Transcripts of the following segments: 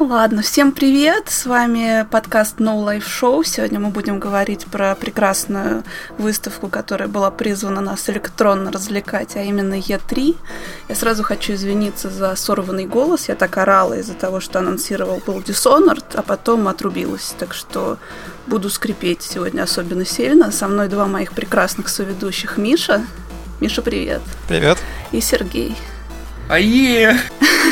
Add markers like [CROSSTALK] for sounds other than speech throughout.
Ладно, всем привет! С вами подкаст No Life Show. Сегодня мы будем говорить про прекрасную выставку, которая была призвана нас электронно развлекать, а именно E3. Я сразу хочу извиниться за сорванный голос. Я так орала из-за того, что анонсировал был Dishonored, а потом отрубилась. Так что буду скрипеть сегодня особенно сильно. Со мной два моих прекрасных соведущих. Миша. Миша, привет. Привет. И Сергей. Ае!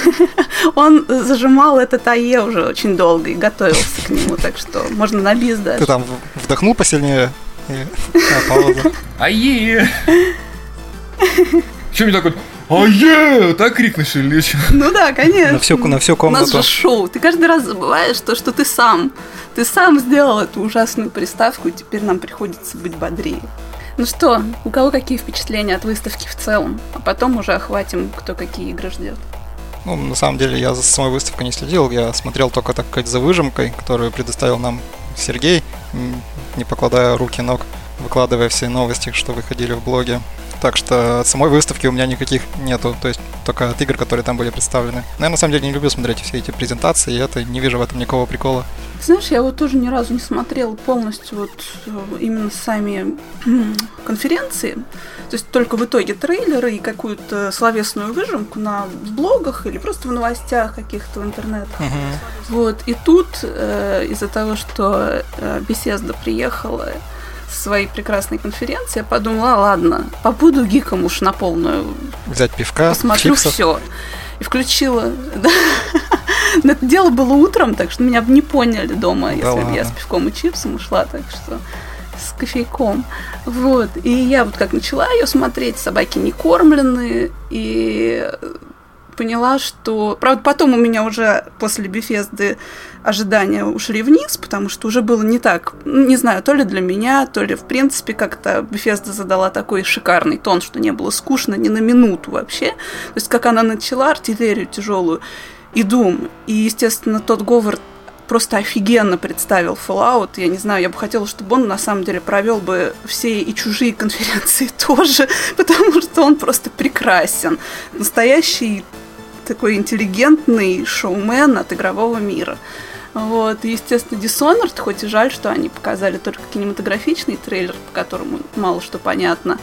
[LAUGHS] Он зажимал этот АЕ уже очень долго и готовился к нему, так что можно на бис даже. Ты там вдохнул посильнее? А. [LAUGHS] Ае! Че мне так вот Ае! Так крикнешь или что? Ну да, конечно. На всю, на всю У нас комнату. же шоу. Ты каждый раз забываешь то, что ты сам. Ты сам сделал эту ужасную приставку, и теперь нам приходится быть бодрее. Ну что, у кого какие впечатления от выставки в целом? А потом уже охватим, кто какие игры ждет. Ну, на самом деле, я за самой выставкой не следил. Я смотрел только, так сказать, за выжимкой, которую предоставил нам Сергей, не покладая руки ног, выкладывая все новости, что выходили в блоге. Так что от самой выставки у меня никаких нету, то есть только от игр, которые там были представлены. Но я на самом деле не люблю смотреть все эти презентации, и это не вижу в этом никакого прикола. Знаешь, я вот тоже ни разу не смотрела полностью вот э, именно сами конференции. То есть только в итоге трейлеры и какую-то словесную выжимку на блогах или просто в новостях каких-то в интернетах. Вот, и тут э, из-за того, что э, Беседа приехала своей прекрасной конференции, я подумала, ладно, побуду гиком уж на полную, Взять пивка, посмотрю чипсов. все. И включила. [LAUGHS] Но это дело было утром, так что меня бы не поняли дома, Да если бы я с пивком и чипсом ушла, так что с кофейком. Вот. И я вот как начала ее смотреть, собаки не кормленные, и поняла, что... Правда, потом у меня уже после Бефезды ожидания ушли вниз, потому что уже было не так, не знаю, то ли для меня, то ли в принципе как-то Бефезда задала такой шикарный тон, что не было скучно ни на минуту вообще. То есть как она начала артиллерию тяжелую и Doom, и, естественно, тот Говард просто офигенно представил Fallout. Я не знаю, я бы хотела, чтобы он на самом деле провел бы все и чужие [LAUGHS] конференции тоже, [LAUGHS] потому что он просто прекрасен. Настоящий такой интеллигентный шоумен от игрового мира. Вот, естественно, Dishonored, хоть и жаль, что они показали только кинематографичный трейлер, по которому мало что понятно.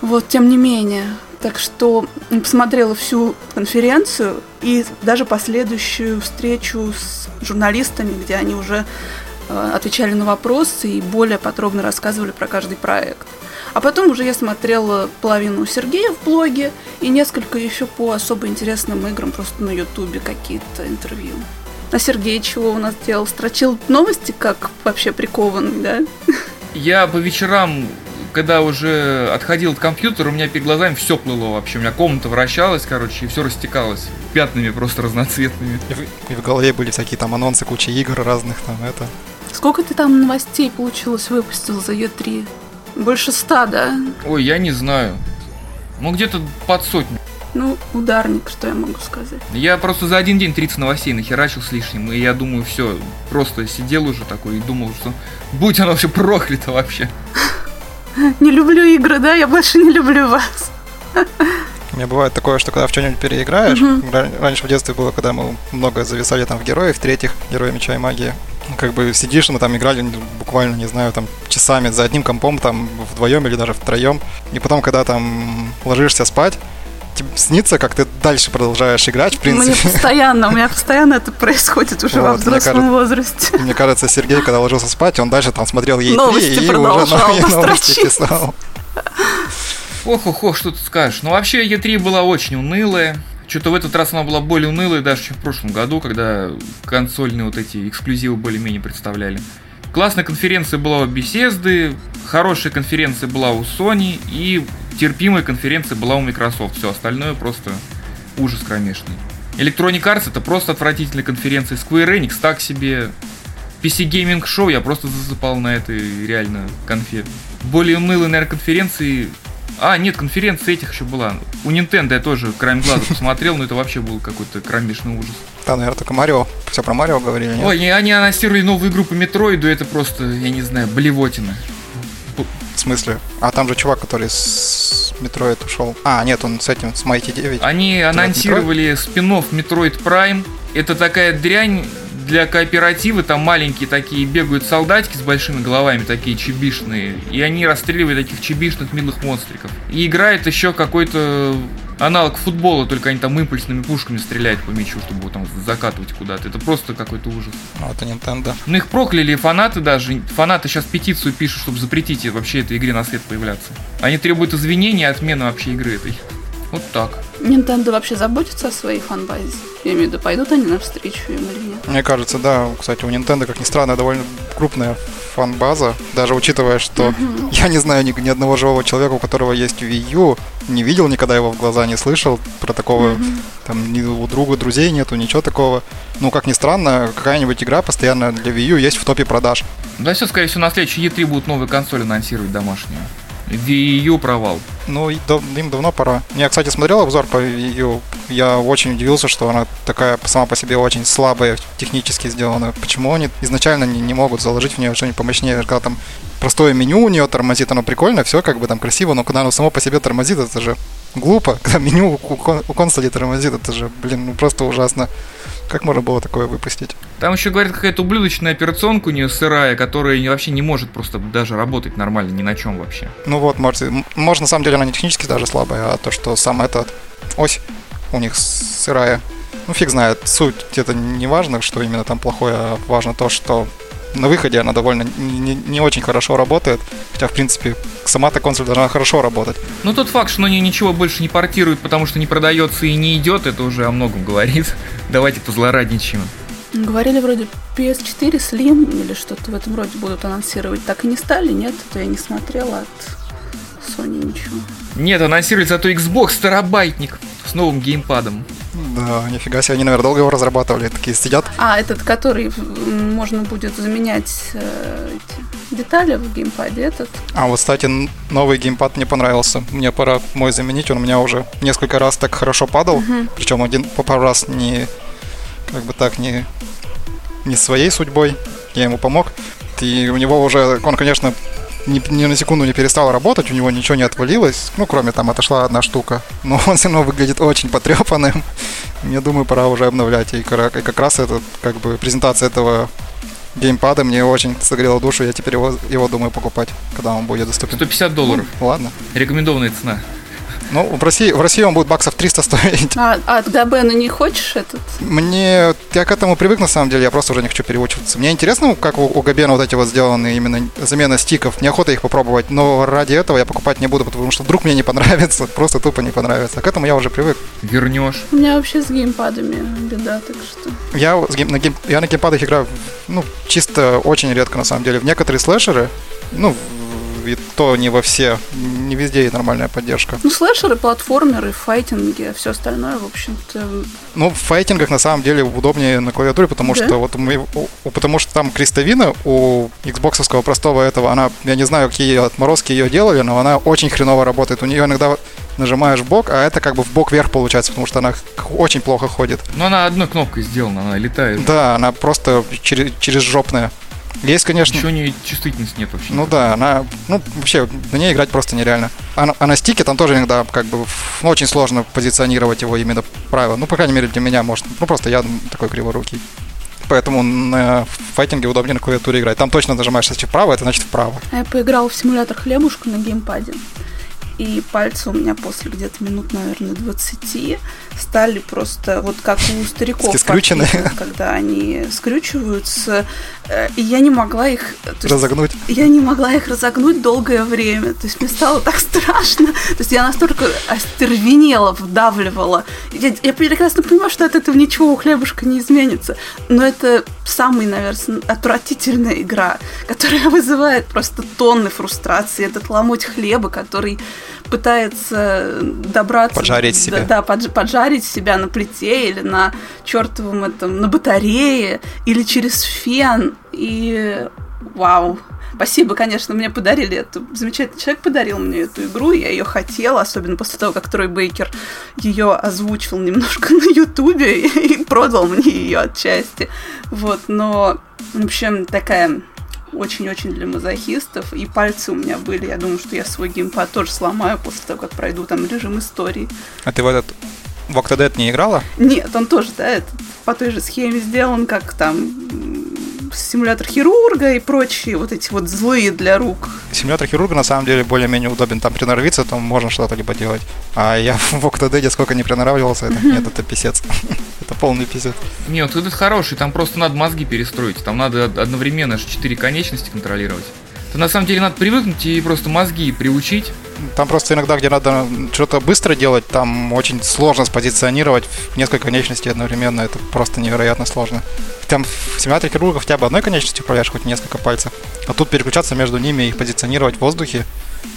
Вот, тем не менее. Так что посмотрела всю конференцию и даже последующую встречу с журналистами, где они уже э, отвечали на вопросы и более подробно рассказывали про каждый проект. А потом уже я смотрела половину Сергея в блоге и несколько еще по особо интересным играм просто на Ютубе какие-то интервью. А Сергей чего у нас делал? Строчил новости, как вообще прикованный, да? Я по вечерам, когда уже отходил от компьютера, у меня перед глазами все плыло вообще. У меня комната вращалась, короче, и все растекалось пятнами просто разноцветными. И в, и в голове были всякие там анонсы, куча игр разных, там это. Сколько ты там новостей получилось выпустил за Е3? Больше ста, да? Ой, я не знаю. Ну, где-то под сотню. Ну, ударник, что я могу сказать. Я просто за один день 30 новостей нахерачил с лишним, и я думаю, все, просто сидел уже такой и думал, что будь оно все проклято вообще. [LAUGHS] Не люблю игры, да? Я больше не люблю вас. У меня бывает такое, что когда в что-нибудь переиграешь, ра- раньше в детстве было, когда мы много зависали там в героев, третьих, герои меча и магии, как бы сидишь, мы там играли буквально, не знаю, там часами за одним компом, там вдвоем или даже втроем, и потом, когда там ложишься спать, тебе снится, как ты дальше продолжаешь играть, в Мне принципе. постоянно, у меня постоянно это происходит уже во Вот, мне взрослом кажется- возрасте. Мне кажется, Сергей, когда ложился спать, он дальше там смотрел ей Новости и уже новые новости писал. Ох-ох-ох, что ты скажешь. Ну, вообще, Е3 была очень унылая. Что-то в этот раз она была более унылая даже, чем в прошлом году, когда консольные вот эти эксклюзивы более-менее представляли. Классная конференция была у Bethesda, хорошая конференция была у Sony и терпимая конференция была у Microsoft. Все остальное просто ужас кромешный. Electronic Arts это просто отвратительная конференция. Square Enix так себе. PC Gaming Show я просто засыпал на этой реально конфе. Более унылые, наверное, конференции... А, нет, конференция этих еще была. У Nintendo я тоже краем глаза посмотрел, но это вообще был какой-то кромешный ужас. Да, наверное, только Марио. Все про Марио говорили, нет? Ой, они- анонсировали новую игру по Метроиду, это просто, я не знаю, блевотина. В смысле? А там же чувак, который с Metroid ушел. А, нет, он с этим, с Mighty 9. Они анонсировали спин-офф Metroid Prime, это такая дрянь для кооператива, там маленькие такие бегают солдатики с большими головами, такие чибишные, и они расстреливают таких чибишных милых монстриков. И играет еще какой-то аналог футбола, только они там импульсными пушками стреляют по мячу, чтобы его там закатывать куда-то. Это просто какой-то ужас. Ну, это Nintendo. Ну, их прокляли фанаты даже. Фанаты сейчас петицию пишут, чтобы запретить вообще этой игре на свет появляться. Они требуют извинения и отмены вообще игры этой. Вот так. Nintendo вообще заботится о своей фанбазе? Я имею в виду, пойдут они навстречу им или нет? Мне кажется, да. Кстати, у Nintendo, как ни странно, довольно крупная фан-база, даже учитывая, что uh-huh. я не знаю ни, ни одного живого человека, у которого есть Wii U, не видел никогда его в глаза, не слышал про такого, uh-huh. там ни у друга друзей нету, ничего такого. Ну, как ни странно, какая-нибудь игра постоянно для Wii U есть в топе продаж. Да все, скорее всего, на следующий E3 будут новые консоли анонсировать домашние. Wii U провал. Ну, им давно пора. Я, кстати, смотрел обзор по Wii U. Я очень удивился, что она такая сама по себе очень слабая, технически сделана. Почему они изначально не, не могут заложить в нее что-нибудь помощнее, когда там простое меню у нее тормозит, оно прикольно, все как бы там красиво, но когда оно само по себе тормозит, это же глупо. Когда меню у, у консоли тормозит, это же, блин, ну просто ужасно. Как можно было такое выпустить? Там еще, говорят, какая-то ублюдочная операционка у нее сырая, которая вообще не может просто даже работать нормально ни на чем вообще. Ну вот, может, может на самом деле она не технически даже слабая, а то, что сам этот ось у них сырая. Ну, фиг знает, суть это не важно, что именно там плохое, а важно то, что на выходе она довольно не, не очень хорошо работает. Хотя, в принципе, сама-то консоль должна хорошо работать. Ну, тот факт, что они ничего больше не портируют, потому что не продается и не идет, это уже о многом говорит. [LAUGHS] Давайте позлорадничаем. Говорили вроде PS4 Slim или что-то в этом роде будут анонсировать. Так и не стали, нет? Это я не смотрела от Sony ничего. Нет, анонсировали зато Xbox терабайтник с новым геймпадом. Да, нифига себе, они, наверное, долго его разрабатывали, такие сидят. А, этот, который можно будет заменять э, эти детали в геймпаде, этот? А, вот, кстати, новый геймпад мне понравился. Мне пора мой заменить, он у меня уже несколько раз так хорошо падал, угу. причем один по пару раз не, как бы так, не, не своей судьбой, я ему помог. И у него уже, он, конечно, ни, ни на секунду не перестал работать, у него ничего не отвалилось, ну, кроме там отошла одна штука. Но он все равно выглядит очень потрепанным. Мне думаю, пора уже обновлять. И как раз это, как бы, презентация этого геймпада мне очень согрела душу. Я теперь его, его думаю покупать, когда он будет доступен. 150 долларов. Ну, ладно. Рекомендованная цена. Ну, в России, в России он будет баксов 300 стоить. А, а от Габена не хочешь этот? Мне... Я к этому привык, на самом деле, я просто уже не хочу переучиваться. Мне интересно, как у, у Габена вот эти вот сделаны именно замена стиков. Неохота их попробовать, но ради этого я покупать не буду, потому что вдруг мне не понравится, [LAUGHS] просто тупо не понравится. А к этому я уже привык. Вернешь. У меня вообще с геймпадами беда, так что... Я, на, гейм, я на геймпадах играю, ну, чисто очень редко, на самом деле. В некоторые слэшеры, ну, и то не во все, не везде есть нормальная поддержка. Ну, слэшеры, платформеры, файтинги, а все остальное, в общем-то... Ну, в файтингах на самом деле удобнее на клавиатуре, потому да? что вот мы, потому что там крестовина у Xbox простого этого, она, я не знаю, какие отморозки ее делали, но она очень хреново работает. У нее иногда нажимаешь в бок, а это как бы в бок вверх получается, потому что она очень плохо ходит. Но она одной кнопкой сделана, она летает. Да, она просто через, через жопная. Есть, конечно. Еще не чувствительности нет вообще. Ну да, она, ну вообще на ней играть просто нереально. А, а на стике там тоже иногда как бы ну, очень сложно позиционировать его именно правильно. Ну, по крайней мере, для меня, может, ну просто я такой криворукий. Поэтому на файтинге удобнее на клавиатуре играть. Там точно нажимаешь, если вправо, это значит вправо. А я поиграл в симулятор хлебушка на геймпаде и пальцы у меня после где-то минут, наверное, 20 стали просто вот как у стариков. Скрючены. Когда они скрючиваются, э, и я не могла их... Разогнуть. Я не могла их разогнуть долгое время. То есть мне стало так страшно. То есть я настолько остервенела, вдавливала. Я, я прекрасно понимаю, что от этого ничего у хлебушка не изменится. Но это самая, наверное, отвратительная игра, которая вызывает просто тонны фрустрации. Этот ломоть хлеба, который пытается добраться... Поджарить себя. Да, подж, поджарить себя на плите или на чертовом этом, на батарее, или через фен. И вау, Спасибо, конечно, мне подарили эту. Замечательный человек подарил мне эту игру, я ее хотела, особенно после того, как Трой Бейкер ее озвучил немножко на Ютубе и продал мне ее отчасти. Вот, но, в общем, такая очень-очень для мазохистов. И пальцы у меня были. Я думаю, что я свой геймпад тоже сломаю после того, как пройду там режим истории. А ты в этот в Octodad не играла? Нет, он тоже, да, этот по той же схеме сделан, как там симулятор хирурга и прочие вот эти вот злые для рук. Симулятор хирурга на самом деле более-менее удобен. Там приноровиться, там можно что-то либо делать. А я [LAUGHS] в Octodad сколько не приноравливался, это, нет, это писец. [LAUGHS] это полный писец. Нет, вот это хороший, там просто надо мозги перестроить. Там надо одновременно четыре конечности контролировать. То на самом деле надо привыкнуть и просто мозги приучить. Там просто иногда, где надо что-то быстро делать, там очень сложно спозиционировать несколько конечностей одновременно. Это просто невероятно сложно. Там в симуляторе хирурга хотя бы одной конечностью управляешь, хоть несколько пальцев. А тут переключаться между ними и позиционировать в воздухе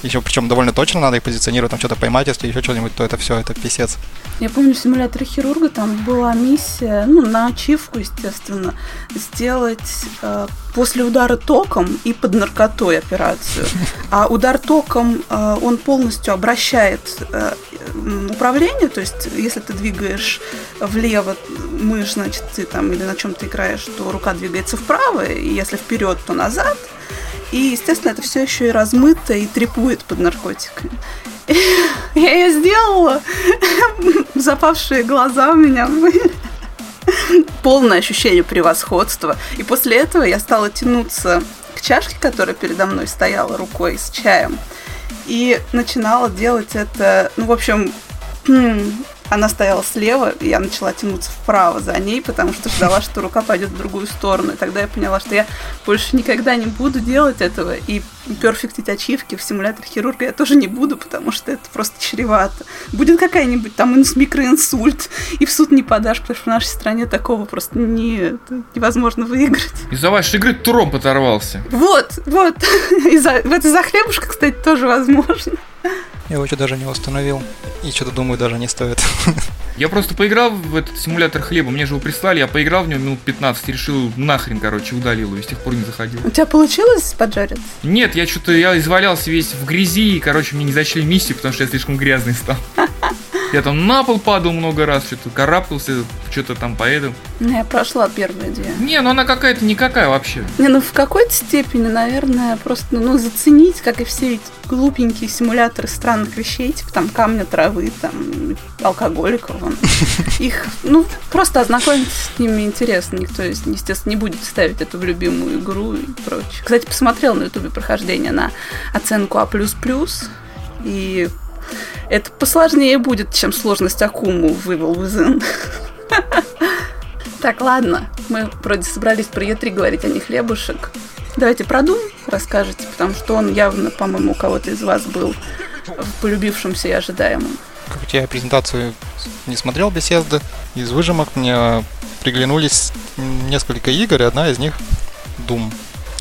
еще причем довольно точно надо их позиционировать, там что-то поймать, если еще что-нибудь, то это все, это писец. Я помню в симуляторе хирурга там была миссия, ну, на ачивку, естественно, сделать э, после удара током и под наркотой операцию. А удар током, э, он полностью обращает э, управление, то есть если ты двигаешь влево мышь, значит, ты там или на чем ты играешь, то рука двигается вправо, и если вперед, то назад – и, естественно, это все еще и размыто и трепует под наркотиками. [LAUGHS] Я ее сделала. [LAUGHS] Запавшие глаза у меня были. Полное ощущение превосходства. И после этого я стала тянуться к чашке, которая передо мной стояла рукой с чаем. И начинала делать это, ну, в общем, она стояла слева, и я начала тянуться вправо за ней, потому что ждала, что рука пойдет в другую сторону. И тогда я поняла, что я больше никогда не буду делать этого. И перфектить ачивки в симуляторе хирурга я тоже не буду, потому что это просто чревато. Будет какая-нибудь там микроинсульт, и в суд не подашь, потому что в нашей стране такого просто не, невозможно выиграть. Из-за вашей игры тромб оторвался. Вот, вот. [LAUGHS] Из-за, это за хлебушка, кстати, тоже возможно. Я его еще даже не установил. И что-то думаю, даже не стоит. [LAUGHS] Я просто поиграл в этот симулятор хлеба, мне же его прислали, я поиграл в него минут 15, решил нахрен, короче, удалил его, и с тех пор не заходил. У тебя получилось поджарить? Нет, я что-то, я извалялся весь в грязи, и, короче, мне не зачли миссию, потому что я слишком грязный стал. [LAUGHS] Я там на пол падал много раз, что-то карабкался, что-то там поэтому. Ну, я прошла первые две. Не, ну она какая-то никакая вообще. Не, ну в какой-то степени, наверное, просто, ну, заценить, как и все эти глупенькие симуляторы странных вещей, типа там камня, травы, там, алкоголиков, вон. [LAUGHS] Их, ну, просто ознакомиться с ними интересно. Никто, естественно, не будет ставить эту в любимую игру и прочее. Кстати, посмотрел на ютубе прохождение на оценку А++, и это посложнее будет, чем сложность Акуму в Evil Within. Так, ладно, мы вроде собрались про Е3 говорить, а не хлебушек. Давайте про Doom расскажете, потому что он явно, по-моему, у кого-то из вас был в полюбившемся и ожидаемом. Как я презентацию не смотрел беседы, из выжимок мне приглянулись несколько игр, и одна из них Doom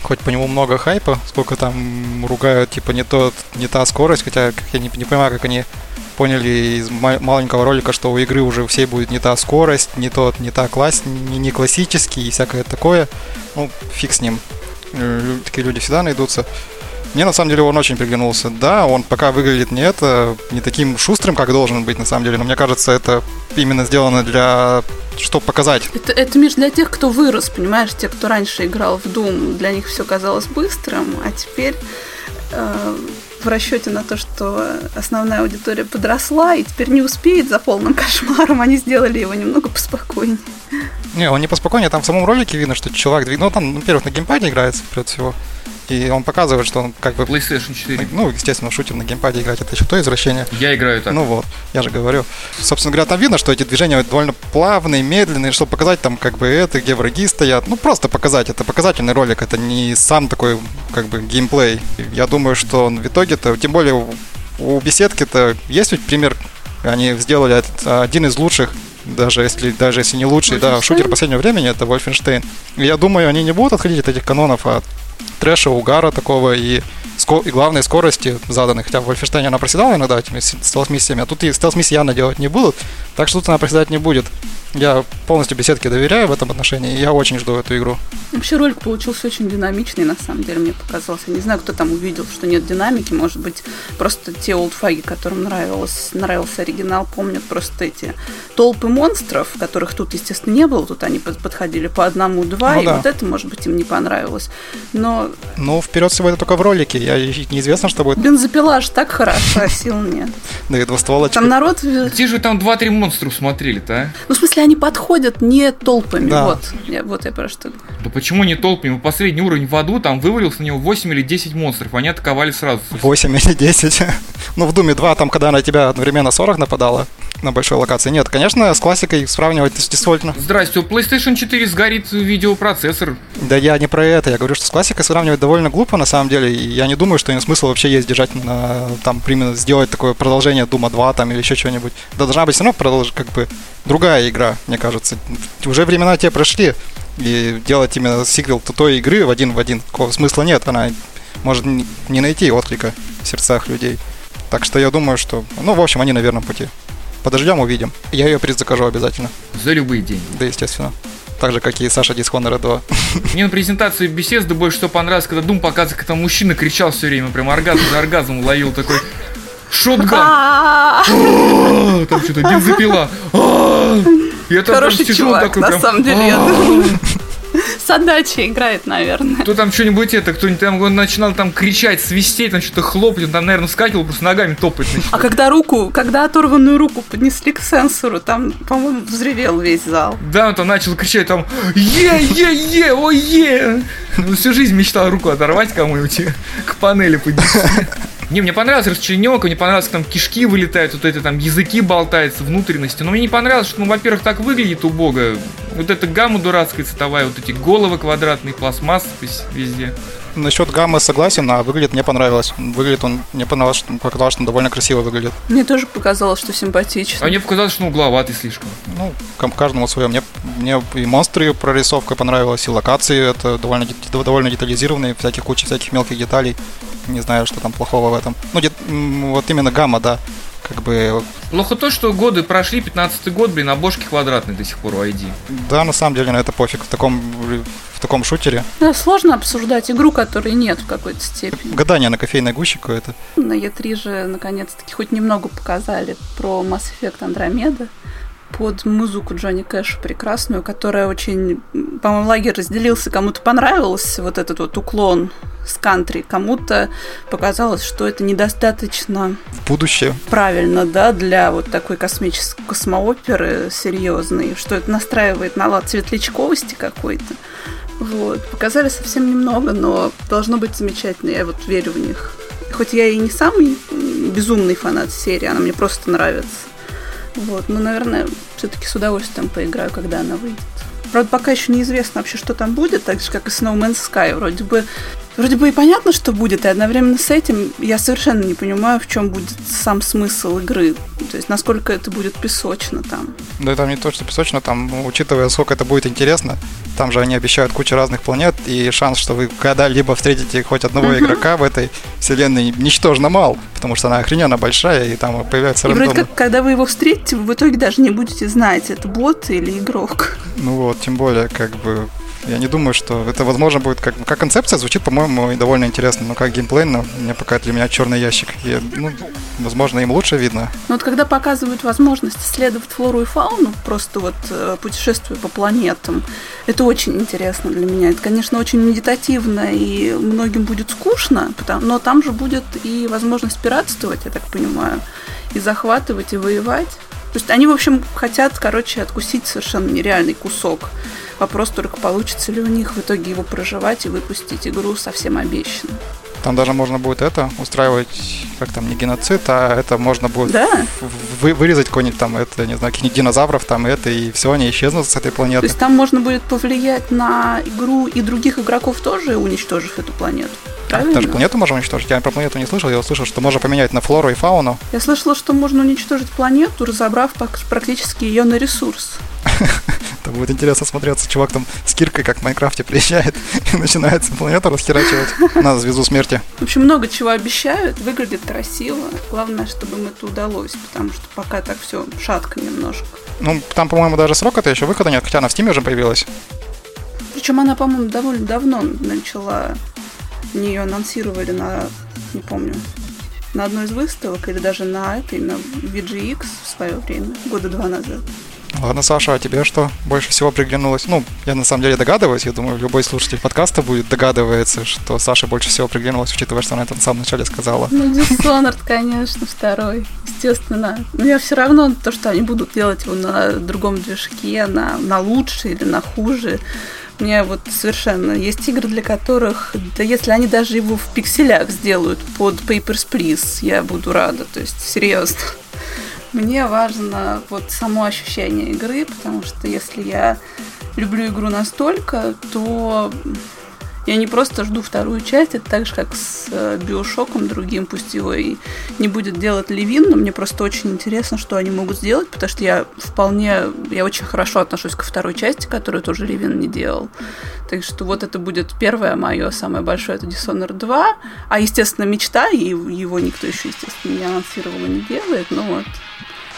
хоть по нему много хайпа, сколько там ругают, типа, не, тот, не та скорость, хотя я не, не понимаю, как они поняли из маленького ролика, что у игры уже всей будет не та скорость, не тот, не та класс, не, не классический и всякое такое. Ну, фиг с ним. Э, такие люди всегда найдутся. Мне на самом деле он очень приглянулся. Да, он пока выглядит не это, не таким шустрым, как должен быть на самом деле, но мне кажется, это именно сделано для чтобы показать. Это, это Миш, для тех, кто вырос, понимаешь, те, кто раньше играл в Doom, для них все казалось быстрым, а теперь э, в расчете на то, что основная аудитория подросла и теперь не успеет за полным [LAUGHS] кошмаром, они сделали его немного поспокойнее. Не, он не поспокойнее, там в самом ролике видно, что человек двиг... Ну, там, во-первых, на геймпаде играется, прежде всего. И он показывает, что он как бы... PlayStation 4. Ну, естественно, шутер на геймпаде играть, это еще то извращение. Я играю так. Ну вот, я же говорю. Собственно говоря, там видно, что эти движения довольно плавные, медленные, чтобы показать там как бы это, где враги стоят. Ну, просто показать. Это показательный ролик, это не сам такой как бы геймплей. Я думаю, что он в итоге-то, тем более у беседки-то есть ведь пример, они сделали один из лучших даже если, даже если не лучший, да, шутер последнего времени, это Wolfenstein. я думаю, они не будут отходить от этих канонов, а трэша, угара такого и, и главной скорости заданной. Хотя в Wolfenstein она проседала иногда этими стелс-миссиями, а тут и стелс-миссии явно делать не будут, так что тут она проседать не будет. Я полностью беседке доверяю в этом отношении, и я очень жду эту игру. Вообще ролик получился очень динамичный, на самом деле, мне показался. Не знаю, кто там увидел, что нет динамики, может быть, просто те олдфаги, которым нравилось, нравился оригинал, помнят просто эти толпы монстров, которых тут, естественно, не было, тут они подходили по одному-два, ну, и да. вот это, может быть, им не понравилось. Но... Ну, вперед всего это только в ролике, я неизвестно, что будет. Бензопила аж так хороша, сил нет. Да и двустволочка. Там народ... Где же там два-три монстра смотрели-то, а? Ну, в смысле, они подходят не толпами. Да. Вот, я, вот я про что. Да почему не толпами? Последний уровень в аду, там вывалился на него 8 или 10 монстров, они атаковали сразу. 8 или 10. [LAUGHS] ну, в Думе 2, там, когда на тебя одновременно 40 нападало на большой локации. Нет, конечно, с классикой сравнивать действительно. Здрасте, у PlayStation 4 сгорит видеопроцессор. Да я не про это, я говорю, что с классикой сравнивать довольно глупо на самом деле, и я не думаю, что имеет смысл вообще есть держать на, там, именно сделать такое продолжение Дума 2 там или еще что-нибудь. Да должна быть все равно продолжить, как бы, другая игра, мне кажется. Уже времена те прошли, и делать именно сиквел той игры в один в один, такого смысла нет, она может не найти отклика в сердцах людей. Так что я думаю, что, ну, в общем, они на верном пути. Подождем, увидим. Я ее предзакажу обязательно. За любые деньги. Да, естественно. Так же, как и Саша Dishonored 2. Мне на презентации Bethesda больше всего понравилось, когда Дум показывает, как там мужчина кричал все время, прям оргазм за оргазмом ловил такой. Шотган! А, А, Там что-то бензопила. А, Я там прям Хороший чувак, на самом деле, я думаю. С отдачей играет, наверное. Кто там что-нибудь это, кто-нибудь там он начинал там кричать, свистеть, там что-то хлопать, он там, наверное, скакивал, просто ногами топать начал. А когда руку, когда оторванную руку поднесли к сенсору, там, по-моему, взревел весь зал. Да, он там начал кричать там Е-е-е, ой-е Ну, Всю жизнь мечтал руку оторвать кому-нибудь к панели поднести не, мне понравилась расчлененка, мне понравилось, как там кишки вылетают, вот это там языки болтаются, внутренности. Но мне не понравилось, что, ну, во-первых, так выглядит убого. Вот эта гамма дурацкая цветовая, вот эти головы квадратные, пластмасс везде. Насчет гаммы согласен, а выглядит мне понравилось. Выглядит он, мне понравилось, что, показалось, что он довольно красиво выглядит. Мне тоже показалось, что симпатично. А мне показалось, что он угловатый слишком. Ну, каждому свое. Мне, мне и монстры прорисовка понравилась, и локации это довольно, довольно детализированные, всяких куча всяких мелких деталей. Не знаю, что там плохого в этом. Ну, дет- вот именно гамма, да. Как бы, Плохо то, что годы прошли, 15-й год, блин, а бошки квадратные до сих пор у ID. да, на самом деле на это пофиг. В таком, в таком шутере. Да, сложно обсуждать игру, которой нет в какой-то степени. Гадание на кофейной гуще какое-то. На E3 же наконец-таки хоть немного показали про Mass Effect Andromeda под музыку Джонни Кэша прекрасную, которая очень, по-моему, лагерь разделился, кому-то понравился вот этот вот уклон с кантри, кому-то показалось, что это недостаточно В будущее. правильно, да, для вот такой космической космооперы серьезной, что это настраивает на лад светлячковости какой-то. Вот. Показали совсем немного, но должно быть замечательно. Я вот верю в них. Хоть я и не самый безумный фанат серии, она мне просто нравится. Вот. Но, наверное, все-таки с удовольствием поиграю, когда она выйдет. Правда, пока еще неизвестно вообще, что там будет, так же, как и с No Man's Sky. Вроде бы Вроде бы и понятно, что будет, и одновременно с этим я совершенно не понимаю, в чем будет сам смысл игры. То есть, насколько это будет песочно там. Да там не то, что песочно, там, ну, учитывая, сколько это будет интересно, там же они обещают кучу разных планет, и шанс, что вы когда-либо встретите хоть одного Мгм. игрока в этой вселенной ничтожно мал, потому что она охрененно большая, и там появляется И вроде как, когда вы его встретите, вы в итоге даже не будете знать, это бот или игрок. Ну вот, тем более, как бы, я не думаю, что это возможно будет как, как концепция звучит, по-моему, довольно интересно, но как геймплей, ну, мне пока для меня черный ящик. И, ну, возможно, им лучше видно. Но вот когда показывают возможность исследовать флору и фауну, просто вот э, путешествуя по планетам, это очень интересно для меня. Это, конечно, очень медитативно и многим будет скучно, но там же будет и возможность пиратствовать, я так понимаю, и захватывать, и воевать. То есть они, в общем, хотят, короче, откусить совершенно нереальный кусок. Вопрос только, получится ли у них в итоге его проживать и выпустить игру совсем обещанную. Там даже можно будет это устраивать, как там, не геноцид, а это можно будет Да, вы- вырезать какой-нибудь там, это, не знаю, каких-нибудь динозавров там, это, и все, они исчезнут с этой То планеты. есть там можно будет повлиять на игру и других игроков тоже, уничтожив эту планету. Правильно? Даже планету можем уничтожить. Я про планету не слышал, я услышал, что можно поменять на флору и фауну. Я слышала, что можно уничтожить планету, разобрав практически ее на ресурс. [LAUGHS] Это будет интересно смотреться. Чувак там с киркой, как в Майнкрафте, приезжает [LAUGHS] и начинается планету расхерачивать на звезду смерти. В общем, много чего обещают, выглядит красиво. Главное, чтобы им это удалось, потому что пока так все шатко немножко. Ну, там, по-моему, даже срока-то еще выхода нет, хотя она в Стиме уже появилась. Причем она, по-моему, довольно давно начала. Они ее анонсировали на, не помню, на одной из выставок или даже на этой, на VGX в свое время, года два назад. Ладно, Саша, а тебе что больше всего приглянулось? Ну, я на самом деле догадываюсь, я думаю, любой слушатель подкаста будет догадывается, что Саше больше всего приглянулось, учитывая, что она это на самом начале сказала. Ну, Dishonored, конечно, второй, естественно. Но я все равно то, что они будут делать его на другом движке, на, на лучше или на хуже, мне вот совершенно есть игры, для которых, да если они даже его в пикселях сделают под Papers, Please, я буду рада, то есть серьезно. Мне важно вот само ощущение игры, потому что если я люблю игру настолько, то я не просто жду вторую часть, это так же, как с э, Биошоком другим, пусть его и не будет делать Левин, но мне просто очень интересно, что они могут сделать, потому что я вполне, я очень хорошо отношусь ко второй части, которую тоже Левин не делал. Так что вот это будет первое мое самое большое, это Dishonored 2, а, естественно, мечта, и его никто еще, естественно, не анонсировал и не делает, но вот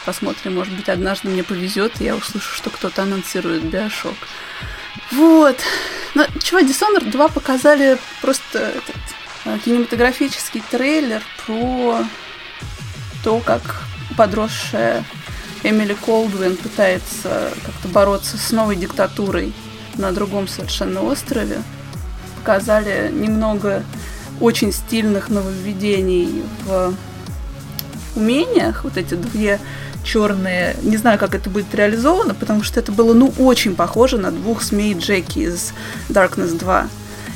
Посмотрим, может быть, однажды мне повезет, и я услышу, что кто-то анонсирует Биошок. Вот. Но чего, Dishonored 2 показали просто этот э, кинематографический трейлер про то, как подросшая Эмили Колдуин пытается как-то бороться с новой диктатурой на другом совершенно острове. Показали немного очень стильных нововведений в умениях. Вот эти две черные. Не знаю, как это будет реализовано, потому что это было, ну, очень похоже на двух змей Джеки из Darkness 2.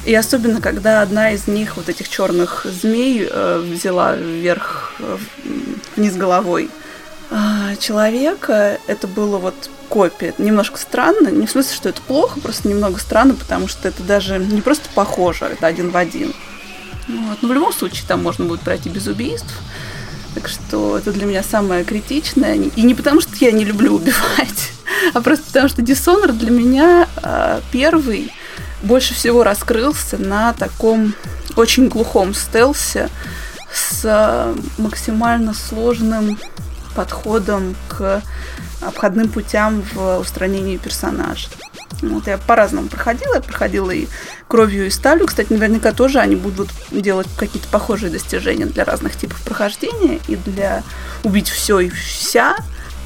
И особенно, когда одна из них, вот этих черных змей, э, взяла вверх, э, вниз головой э, человека, это было вот копия. Немножко странно, не в смысле, что это плохо, просто немного странно, потому что это даже не просто похоже, это один в один. Вот. Но в любом случае там можно будет пройти без убийств. Так что это для меня самое критичное. И не потому, что я не люблю убивать, [LAUGHS] а просто потому, что Dishonored для меня э, первый больше всего раскрылся на таком очень глухом стелсе с э, максимально сложным подходом к обходным путям в устранении персонажа. Вот я по-разному проходила. Я проходила и кровью, и сталью. Кстати, наверняка тоже они будут делать какие-то похожие достижения для разных типов прохождения. И для убить все и вся.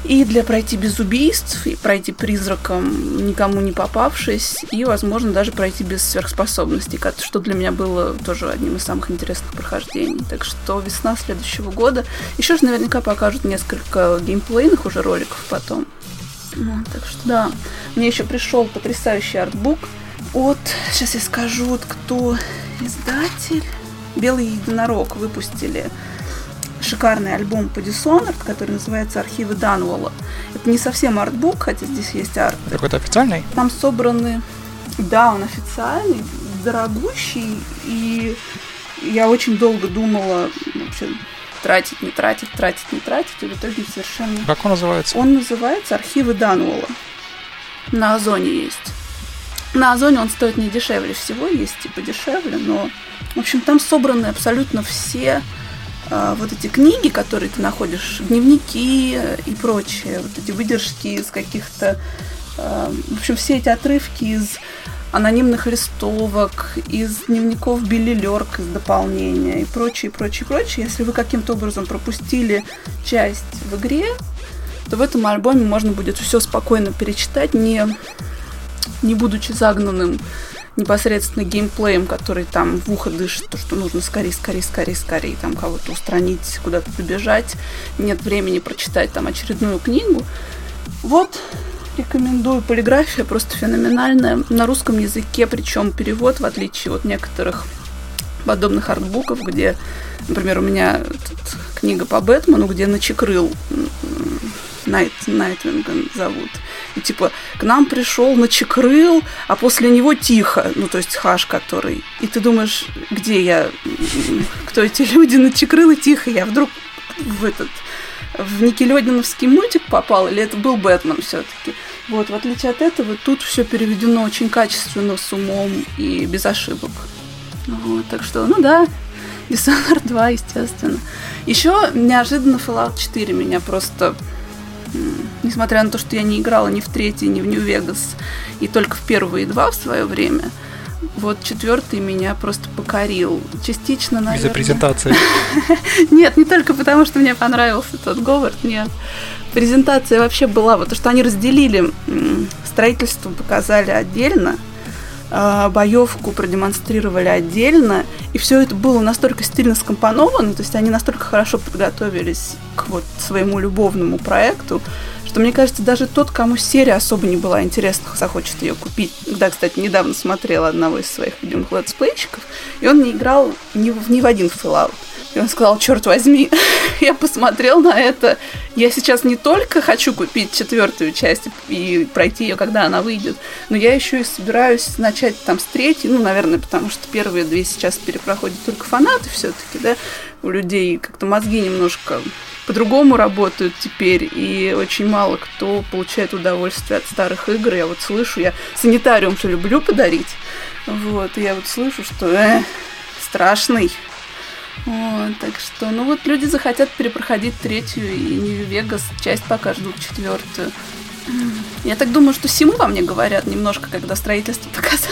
И для пройти без убийств, и пройти призраком, никому не попавшись, и, возможно, даже пройти без сверхспособностей, что для меня было тоже одним из самых интересных прохождений. Так что весна следующего года. Еще же наверняка покажут несколько геймплейных уже роликов потом. Ну, так что да. Мне еще пришел потрясающий артбук от, сейчас я скажу, вот кто издатель. Белый единорог выпустили шикарный альбом по Dishonored, который называется «Архивы Данвола». Это не совсем артбук, хотя здесь есть арт. Какой-то официальный? Там собраны... Да, он официальный, дорогущий, и я очень долго думала вообще тратить, не тратить, тратить, не тратить, и в итоге совершенно... Как он называется? Он называется «Архивы Дануола». На Озоне есть. На Озоне он стоит не дешевле всего, есть типа дешевле, но, в общем, там собраны абсолютно все э, вот эти книги, которые ты находишь, дневники и прочее, вот эти выдержки из каких-то, э, в общем, все эти отрывки из анонимных листовок, из дневников Билли Лерк из дополнения и прочее, прочее, прочее. Если вы каким-то образом пропустили часть в игре, то в этом альбоме можно будет все спокойно перечитать, не, не будучи загнанным непосредственно геймплеем, который там в ухо дышит, то, что нужно скорее, скорее, скорее, скорее, там кого-то устранить, куда-то побежать, нет времени прочитать там очередную книгу. Вот Рекомендую. Полиграфия просто феноменальная. На русском языке, причем перевод, в отличие от некоторых подобных артбуков, где, например, у меня книга по Бэтмену, где Начекрыл Найт, Найтвинга зовут. И типа, к нам пришел Начекрыл, а после него Тихо, ну, то есть Хаш, который. И ты думаешь, где я? Кто эти люди? Начекрыл и Тихо. Я вдруг в этот в Никелодиновский мультик попал, или это был Бэтмен все-таки. Вот, в отличие от этого, тут все переведено очень качественно, с умом и без ошибок. Вот, так что, ну да, Dishonored [LAUGHS] 2, естественно. Еще неожиданно Fallout 4 меня просто несмотря на то, что я не играла ни в третий, ни в Нью-Вегас, и только в первые два в свое время, вот четвертый меня просто покорил. Частично, наверное. Из-за презентации. [LAUGHS] Нет, не только потому, что мне понравился тот Говард, нет. Презентация вообще была, вот то, что они разделили строительство, показали отдельно, а, боевку продемонстрировали отдельно, и все это было настолько стильно скомпоновано, то есть они настолько хорошо подготовились к вот своему любовному проекту, что мне кажется, даже тот, кому серия особо не была интересна, захочет ее купить. Да, кстати, недавно смотрела одного из своих любимых летсплейщиков, и он не играл ни в, ни в один Fallout. И он сказал, черт возьми, [LAUGHS] я посмотрел на это. Я сейчас не только хочу купить четвертую часть и пройти ее, когда она выйдет, но я еще и собираюсь начать там с третьей. Ну, наверное, потому что первые две сейчас перепроходят только фанаты все-таки, да. У людей как-то мозги немножко по-другому работают теперь, и очень мало кто получает удовольствие от старых игр. Я вот слышу, я санитариум что люблю подарить, вот, и я вот слышу, что э, страшный, вот, так что, ну вот люди захотят перепроходить третью и Нью-Вегас, часть пока ждут четвертую. Я так думаю, что Симу во мне говорят немножко, когда строительство [LAUGHS] показали.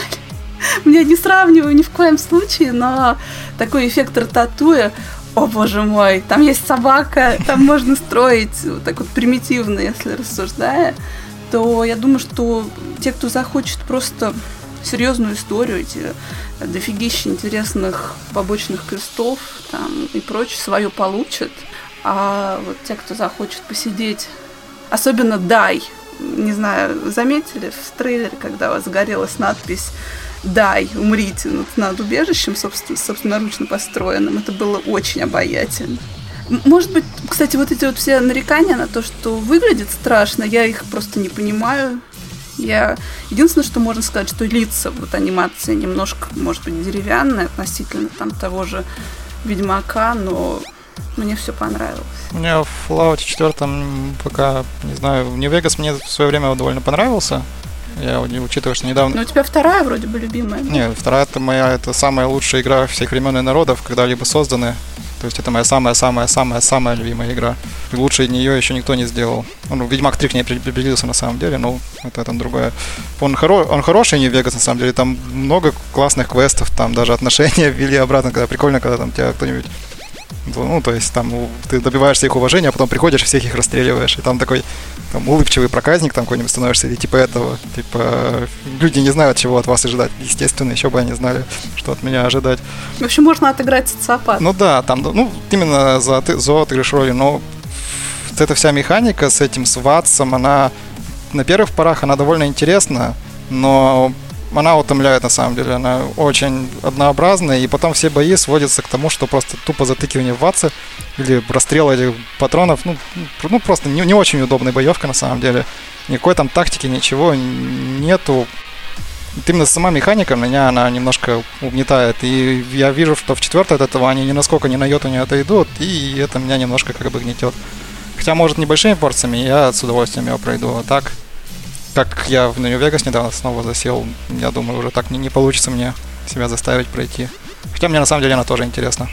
Мне не сравниваю ни в коем случае, но такой эффект рататуя, о боже мой, там есть собака, там можно строить вот так вот примитивно, если рассуждая, то я думаю, что те, кто захочет просто серьезную историю, эти дофигища интересных побочных крестов там, и прочее свое получат. А вот те, кто захочет посидеть, особенно дай, не знаю, заметили в трейлере, когда у вас загорелась надпись «Дай, умрите» над, над убежищем, собственно, собственноручно построенным. Это было очень обаятельно. Может быть, кстати, вот эти вот все нарекания на то, что выглядит страшно, я их просто не понимаю. Я единственное, что можно сказать, что лица, вот анимация немножко, может быть, деревянная относительно там того же Ведьмака, но мне все понравилось. Мне в Fallout 4 пока, не знаю, в Нью-Вегас мне в свое время довольно понравился. Я учитывая, что недавно... Но у тебя вторая вроде бы любимая. Нет, вторая это моя, это самая лучшая игра всех времен и народов, когда-либо созданы. То есть это моя самая-самая-самая-самая любимая игра. И лучше нее еще никто не сделал. Ну, Ведьмак 3 к ней приблизился на самом деле, но это там другое. Он, хоро... он хороший, не Вегас, на самом деле. Там много классных квестов, там даже отношения [LAUGHS] ввели обратно, когда прикольно, когда там тебя кто-нибудь ну, то есть там ты добиваешься их уважения, а потом приходишь всех их расстреливаешь. И там такой там, улыбчивый проказник там какой-нибудь становишься, или типа этого. Типа люди не знают, чего от вас ожидать. Естественно, еще бы они знали, что от меня ожидать. В общем, можно отыграть социопат. Ну да, там, ну, именно за, за отыгрыш роли, но вот эта вся механика с этим, с ватсом, она на первых порах она довольно интересна, но она утомляет на самом деле, она очень однообразная, и потом все бои сводятся к тому, что просто тупо затыкивание ватсы или расстрел этих патронов, ну, ну просто не, не очень удобная боевка на самом деле. Никакой там тактики, ничего нету. Именно сама механика меня она немножко угнетает. И я вижу, что в четвертой от этого они ни насколько ни на йоту не отойдут, и это меня немножко как бы гнетет. Хотя, может, небольшими порциями я с удовольствием его пройду. А так, как я в Нью-Вегас недавно снова засел, я думаю, уже так не, не получится мне себя заставить пройти. Хотя мне на самом деле она тоже интересна.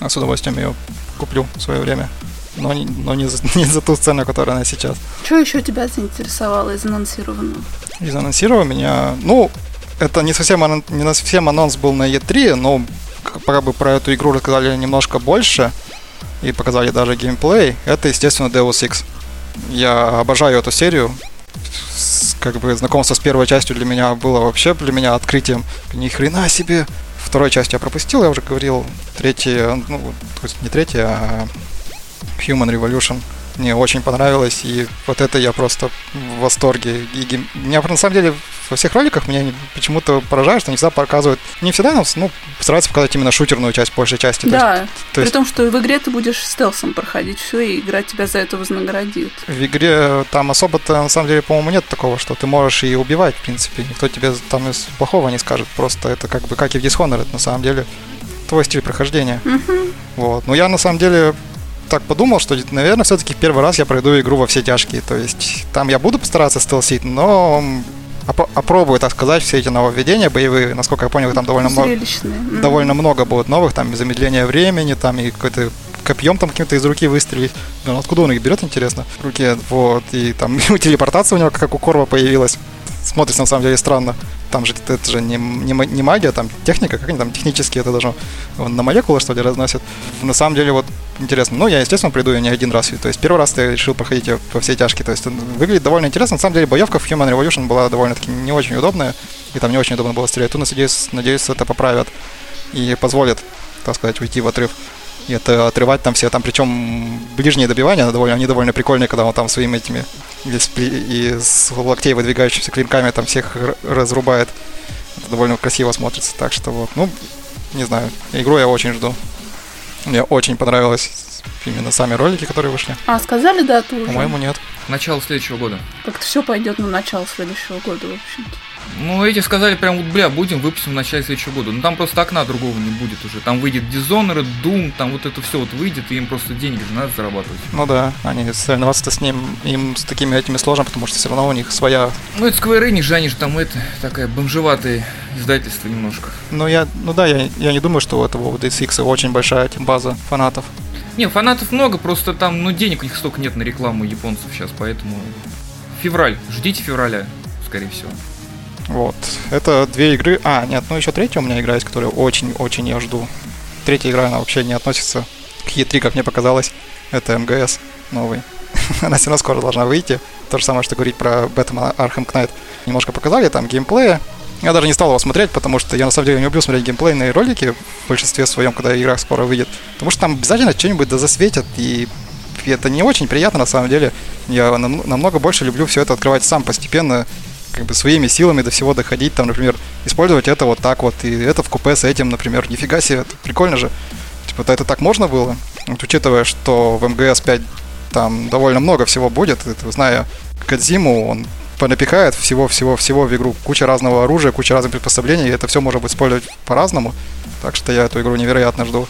Я с удовольствием ее куплю в свое время. Но, не, но не, за, [LAUGHS] не за ту цену, которая она сейчас. Что еще тебя заинтересовало из анонсированного? Из анонсированного меня... Ну, это не совсем, не совсем анонс был на E3, но пока бы про эту игру рассказали немножко больше и показали даже геймплей, это, естественно, Deus Ex. Я обожаю эту серию, как бы знакомство с первой частью для меня было вообще для меня открытием. Ни хрена себе. Второй часть я пропустил, я уже говорил. Третья, ну, то есть не третья, а Human Revolution мне очень понравилось, и вот это я просто в восторге. И меня на самом деле во всех роликах меня почему-то поражает, что они всегда показывают, не всегда, но ну, стараются показать именно шутерную часть, большей части. Да, то есть, то при есть... том, что в игре ты будешь стелсом проходить все, и игра тебя за это вознаградит. В игре там особо-то, на самом деле, по-моему, нет такого, что ты можешь и убивать, в принципе. Никто тебе там из плохого не скажет, просто это как бы как и в Dishonored, на самом деле твой стиль прохождения. Угу. Вот. Но я на самом деле так подумал, что, наверное, все-таки первый раз я пройду игру во все тяжкие. То есть там я буду постараться стелсить, но оп- опробую, так сказать, все эти нововведения боевые. Насколько я понял, там довольно много, довольно много будет новых, там и замедление времени, там и какой-то копьем там каким-то из руки выстрелить. Ну, откуда он их берет, интересно, в руке, вот, и там [LAUGHS] телепортация у него, как у Корва, появилась. смотрится на самом деле странно. Там же это же не, не, не магия, там техника, как они там технически это должно на молекулы что ли разносят. На самом деле вот интересно. Ну, я, естественно, приду не один раз. То есть первый раз я решил проходить по всей тяжкие. То есть выглядит довольно интересно. На самом деле боевка в Human Revolution была довольно-таки не очень удобная. И там не очень удобно было стрелять. Тут, надеюсь, надеюсь, это поправят и позволит, так сказать, уйти в отрыв. И это отрывать там все, там причем ближние добивания, они довольно, они довольно прикольные, когда он там своими этими из, из локтей выдвигающимися клинками там всех разрубает. Это довольно красиво смотрится, так что вот, ну, не знаю, игру я очень жду. Мне очень понравилось именно сами ролики, которые вышли. А, сказали дату уже? По-моему, нет. Начало следующего года. Как-то все пойдет на начало следующего года, в общем-то. Ну, эти сказали прям, вот, бля, будем, выпустим в начале следующего года. Ну, там просто окна другого не будет уже. Там выйдет Dishonored, Doom, там вот это все вот выйдет, и им просто деньги же надо зарабатывать. Ну да, они соревноваться с ним, им с такими этими сложно, потому что все равно у них своя... Ну, это Square Enix же, они же там это, такая бомжеватое издательство немножко. Ну, я, ну да, я, я не думаю, что у этого у DSX очень большая база фанатов. Не, фанатов много, просто там, ну, денег у них столько нет на рекламу японцев сейчас, поэтому... Февраль, ждите февраля, скорее всего. Вот. Это две игры. А, нет, ну еще третья у меня игра есть, которую очень-очень я жду. Третья игра, она вообще не относится к E3, как мне показалось. Это МГС новый. [LAUGHS] она все равно скоро должна выйти. То же самое, что говорить про Batman Arkham Knight. Немножко показали там геймплея. Я даже не стал его смотреть, потому что я на самом деле не люблю смотреть геймплейные ролики в большинстве своем, когда игра скоро выйдет. Потому что там обязательно что-нибудь да засветят, и это не очень приятно на самом деле. Я намного больше люблю все это открывать сам постепенно, как бы своими силами до всего доходить, там, например, использовать это вот так вот, и это в купе с этим, например, нифига себе, это прикольно же. Типа, это так можно было? Вот, учитывая, что в МГС 5 там довольно много всего будет, это, зная Кадзиму, он понапихает всего-всего-всего в игру, куча разного оружия, куча разных приспособлений, и это все можно будет использовать по-разному, так что я эту игру невероятно жду.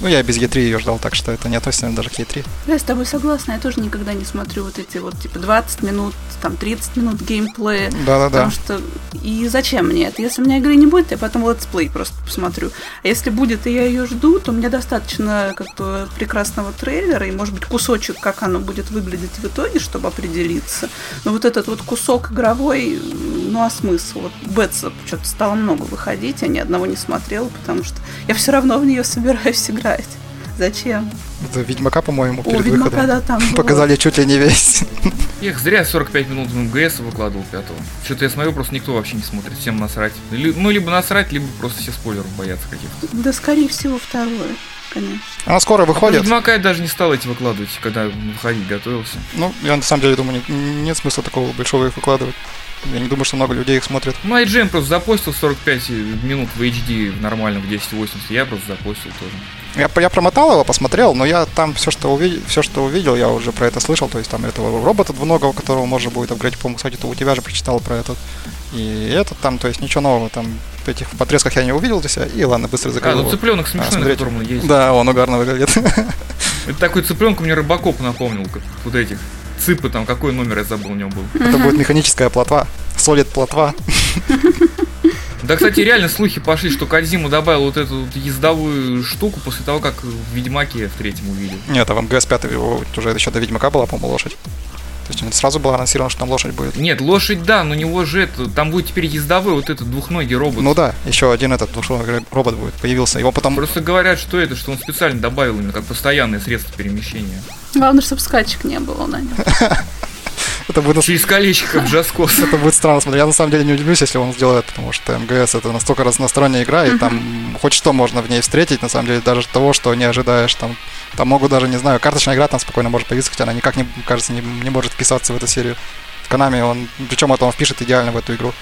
Ну, я без E3 ее ждал, так что это не относится даже к E3. Я с тобой согласна, я тоже никогда не смотрю вот эти вот, типа, 20 минут, там, 30 минут геймплея. Да-да-да. Потому что, и зачем мне это? Если у меня игры не будет, я потом летсплей просто посмотрю. А если будет, и я ее жду, то мне достаточно как бы прекрасного трейлера, и, может быть, кусочек, как оно будет выглядеть в итоге, чтобы определиться. Но вот этот вот кусок игровой, ну, а смысл? Вот Бетса что-то стало много выходить, я ни одного не смотрела, потому что я все равно в нее собираюсь [LAUGHS] играть играть. Зачем? Это Ведьмака, по-моему, перед О, Ведьмака, выходом. Да, там [LAUGHS] Показали было. чуть ли не весь. Их зря 45 минут в МГС выкладывал пятого. Что-то я смотрю, просто никто вообще не смотрит. Всем насрать. Ну, либо насрать, либо просто все спойлеров боятся каких-то. Да, скорее всего, второе конечно. Она скоро выходит. Ведьмака я даже не стал эти выкладывать, когда выходить готовился. Ну, я на самом деле думаю, нет смысла такого большого их выкладывать. Я не думаю, что много людей их смотрят. Ну, IGN просто запостил 45 минут в HD нормально в 1080. Я просто запостил тоже. Я, я промотал его, посмотрел, но я там все, что увидел, все, что увидел, я уже про это слышал. То есть там этого робота двуногого, которого можно будет апгрейдить. По-моему, кстати, у тебя же прочитал про этот. И этот там, то есть ничего нового там в этих подрезках я не увидел здесь. И ладно, быстро закрыл. А, ну цыпленок смешной, а, на ездит. Да, он угарно выглядит. [LAUGHS] Это такой цыпленок мне рыбакоп напомнил, как вот этих. Цыпы там, какой номер я забыл у него был. Это будет механическая плотва. Солид плотва. [LAUGHS] Да, кстати, реально слухи пошли, что Кадзиму добавил вот эту вот ездовую штуку после того, как в Ведьмаке в третьем увидел. Нет, а в МГС 5 уже еще до Ведьмака была, по-моему, лошадь. То есть сразу было анонсировано, что там лошадь будет. Нет, лошадь, да, но у него же это, там будет теперь ездовой вот этот двухногий робот. Ну да, еще один этот двухногий робот будет, появился. Его потом... Просто говорят, что это, что он специально добавил именно как постоянное средство перемещения. Главное, чтобы скачек не было на нем. [LAUGHS] Это будет... Через колечко в Джаскос. Это будет странно смотреть. Я на самом деле не удивлюсь, если он сделает, потому что МГС это настолько разносторонняя игра, и там хоть что можно в ней встретить, на самом деле, даже того, что не ожидаешь. Там, там могут даже, не знаю, карточная игра там спокойно может появиться, хотя она никак, не, кажется, не, не может вписаться в эту серию. В Канаме он, причем это он впишет идеально в эту игру.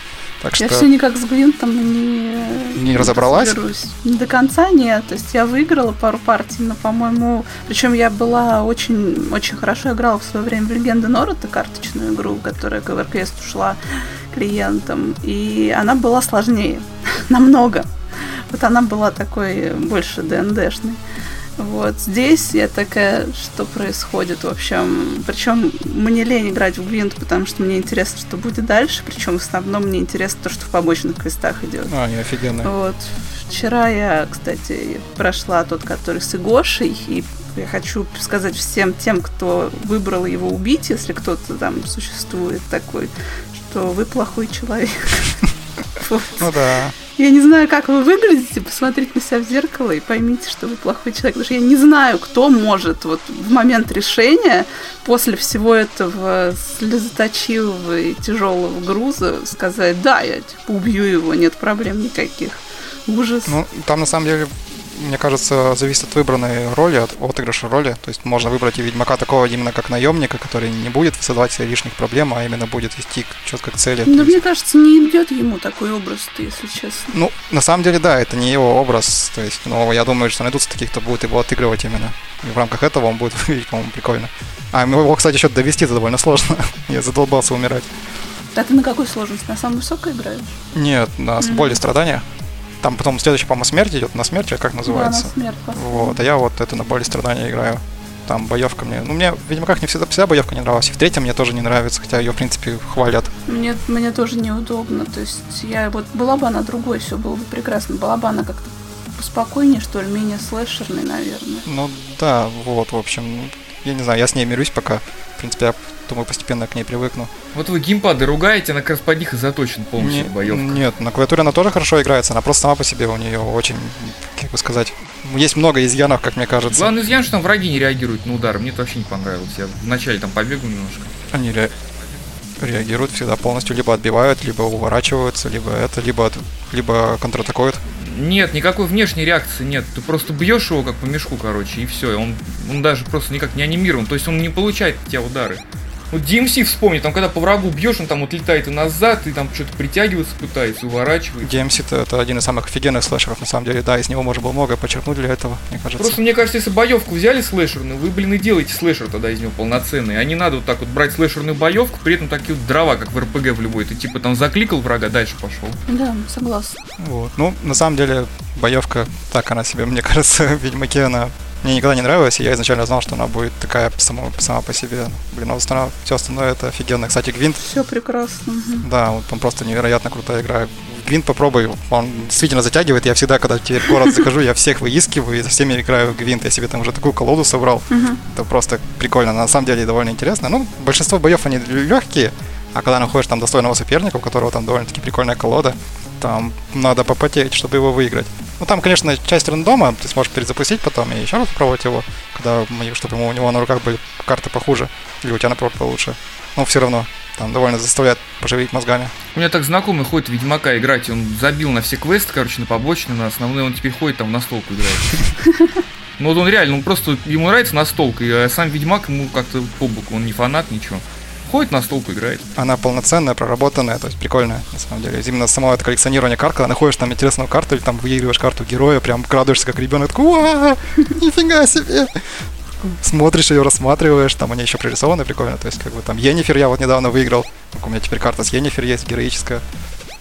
Так я все никак с Гвинтом не... Не разобралась? Разберусь. Не до конца нет. То есть я выиграла пару партий, но, по-моему... Причем я была очень, очень хорошо играла в свое время в Легенды Норота, карточную игру, которая к Everquest ушла клиентам. И она была сложнее. [LAUGHS] Намного. Вот она была такой больше ДНДшной. Вот здесь я такая, что происходит, в общем. Причем мне лень играть в Гвинт, потому что мне интересно, что будет дальше. Причем в основном мне интересно то, что в побочных квестах идет. А, не офигенно. Вот. Вчера я, кстати, прошла тот, который с Игошей, и я хочу сказать всем тем, кто выбрал его убить, если кто-то там существует такой, что вы плохой человек. [LAUGHS] Вот. Ну да. Я не знаю, как вы выглядите, посмотрите на себя в зеркало и поймите, что вы плохой человек. Потому что я не знаю, кто может вот в момент решения, после всего этого слезоточивого и тяжелого груза, сказать, да, я типа, убью его, нет проблем никаких. Ужас. Ну, там на самом деле мне кажется, зависит от выбранной роли, от отыгрыша роли. То есть можно выбрать и Ведьмака такого именно как наемника, который не будет создавать себе лишних проблем, а именно будет вести четко к цели. Но мне кажется, не идет ему такой образ, если честно. Ну, на самом деле, да, это не его образ. То есть, но я думаю, что найдутся таких, кто будет его отыгрывать именно. И в рамках этого он будет [LAUGHS] выглядеть, по-моему, прикольно. А его, кстати, еще довести это довольно сложно. [LAUGHS] я задолбался умирать. А ты на какой сложности? На самой высокой играешь? Нет, на mm-hmm. боли страдания. Там потом следующий, по-моему, смерть идет, на смерть, как называется? Да, на смерть. Вот, а я вот это на боли страдания играю. Там боевка мне. Ну, мне, видимо, как не всегда вся боевка не нравилась. И в третьем мне тоже не нравится, хотя ее, в принципе, хвалят. Мне, мне тоже неудобно. То есть я вот была бы она другой, все было бы прекрасно. Была бы она как-то поспокойнее, что ли, менее слэшерной, наверное. Ну да, вот, в общем, я не знаю, я с ней мирюсь пока. В принципе, я думаю, постепенно к ней привыкну. Вот вы геймпады ругаете, она как раз под них и заточен полностью не, боевка. Нет, на клавиатуре она тоже хорошо играется, она просто сама по себе у нее очень, как бы сказать, есть много изъянов, как мне кажется. Главный изъян, что там враги не реагируют на удары. Мне это вообще не понравилось. Я вначале там побегал немножко. Они ре... реагируют всегда полностью, либо отбивают, либо уворачиваются, либо это, либо, либо контратакуют. Нет, никакой внешней реакции нет. Ты просто бьешь его как по мешку, короче, и все. Он, он даже просто никак не анимирован. То есть он не получает тебя удары. Вот DMC вспомни, там когда по врагу бьешь, он там вот летает и назад, и там что-то притягиваться пытается, уворачивает. DMC -то это один из самых офигенных слэшеров, на самом деле, да, из него можно было многое подчеркнуть для этого, мне кажется. Просто мне кажется, если боевку взяли слэшерную, вы, блин, и делаете слэшер тогда из него полноценный. А не надо вот так вот брать слэшерную боевку, при этом такие вот дрова, как в РПГ в любой. Ты типа там закликал врага, дальше пошел. Да, согласна. Вот. Ну, на самом деле, боевка, так она себе, мне [LAUGHS] кажется, в Ведьмаке она мне никогда не нравилась, и я изначально знал, что она будет такая сама, сама по себе. Блин, а остальное, все остальное это офигенно. Кстати, Гвинт... Все прекрасно. Да, вот он просто невероятно крутая игра. Гвинт попробуй, он действительно затягивает. Я всегда, когда теперь в город захожу, я всех выискиваю и со всеми играю в Гвинт. Я себе там уже такую колоду собрал. Это просто прикольно. На самом деле довольно интересно. Ну, большинство боев, они легкие, а когда находишь там достойного соперника, у которого там довольно-таки прикольная колода, там надо попотеть, чтобы его выиграть. Ну, там, конечно, часть рандома, ты сможешь перезапустить потом и еще раз попробовать его, когда, чтобы у него на руках были карты похуже, или у тебя, например, получше. Но все равно, там довольно заставляет поживить мозгами. У меня так знакомый ходит Ведьмака играть, он забил на все квесты, короче, на побочные, на основные, он теперь ходит там на столку играет. Ну вот он реально, он просто, ему нравится настолка, а сам Ведьмак ему как-то по боку, он не фанат, ничего ходит на столку, играет. Она полноценная, проработанная, то есть прикольная, на самом деле. Именно само это коллекционирование карт, когда находишь там интересную карту или там выигрываешь карту героя, прям крадуешься как ребенок, такой, нифига себе! Смотришь ее, рассматриваешь, там они еще прорисованы прикольно, то есть как бы там Енифер я вот недавно выиграл, у меня теперь карта с Енифер есть, героическая.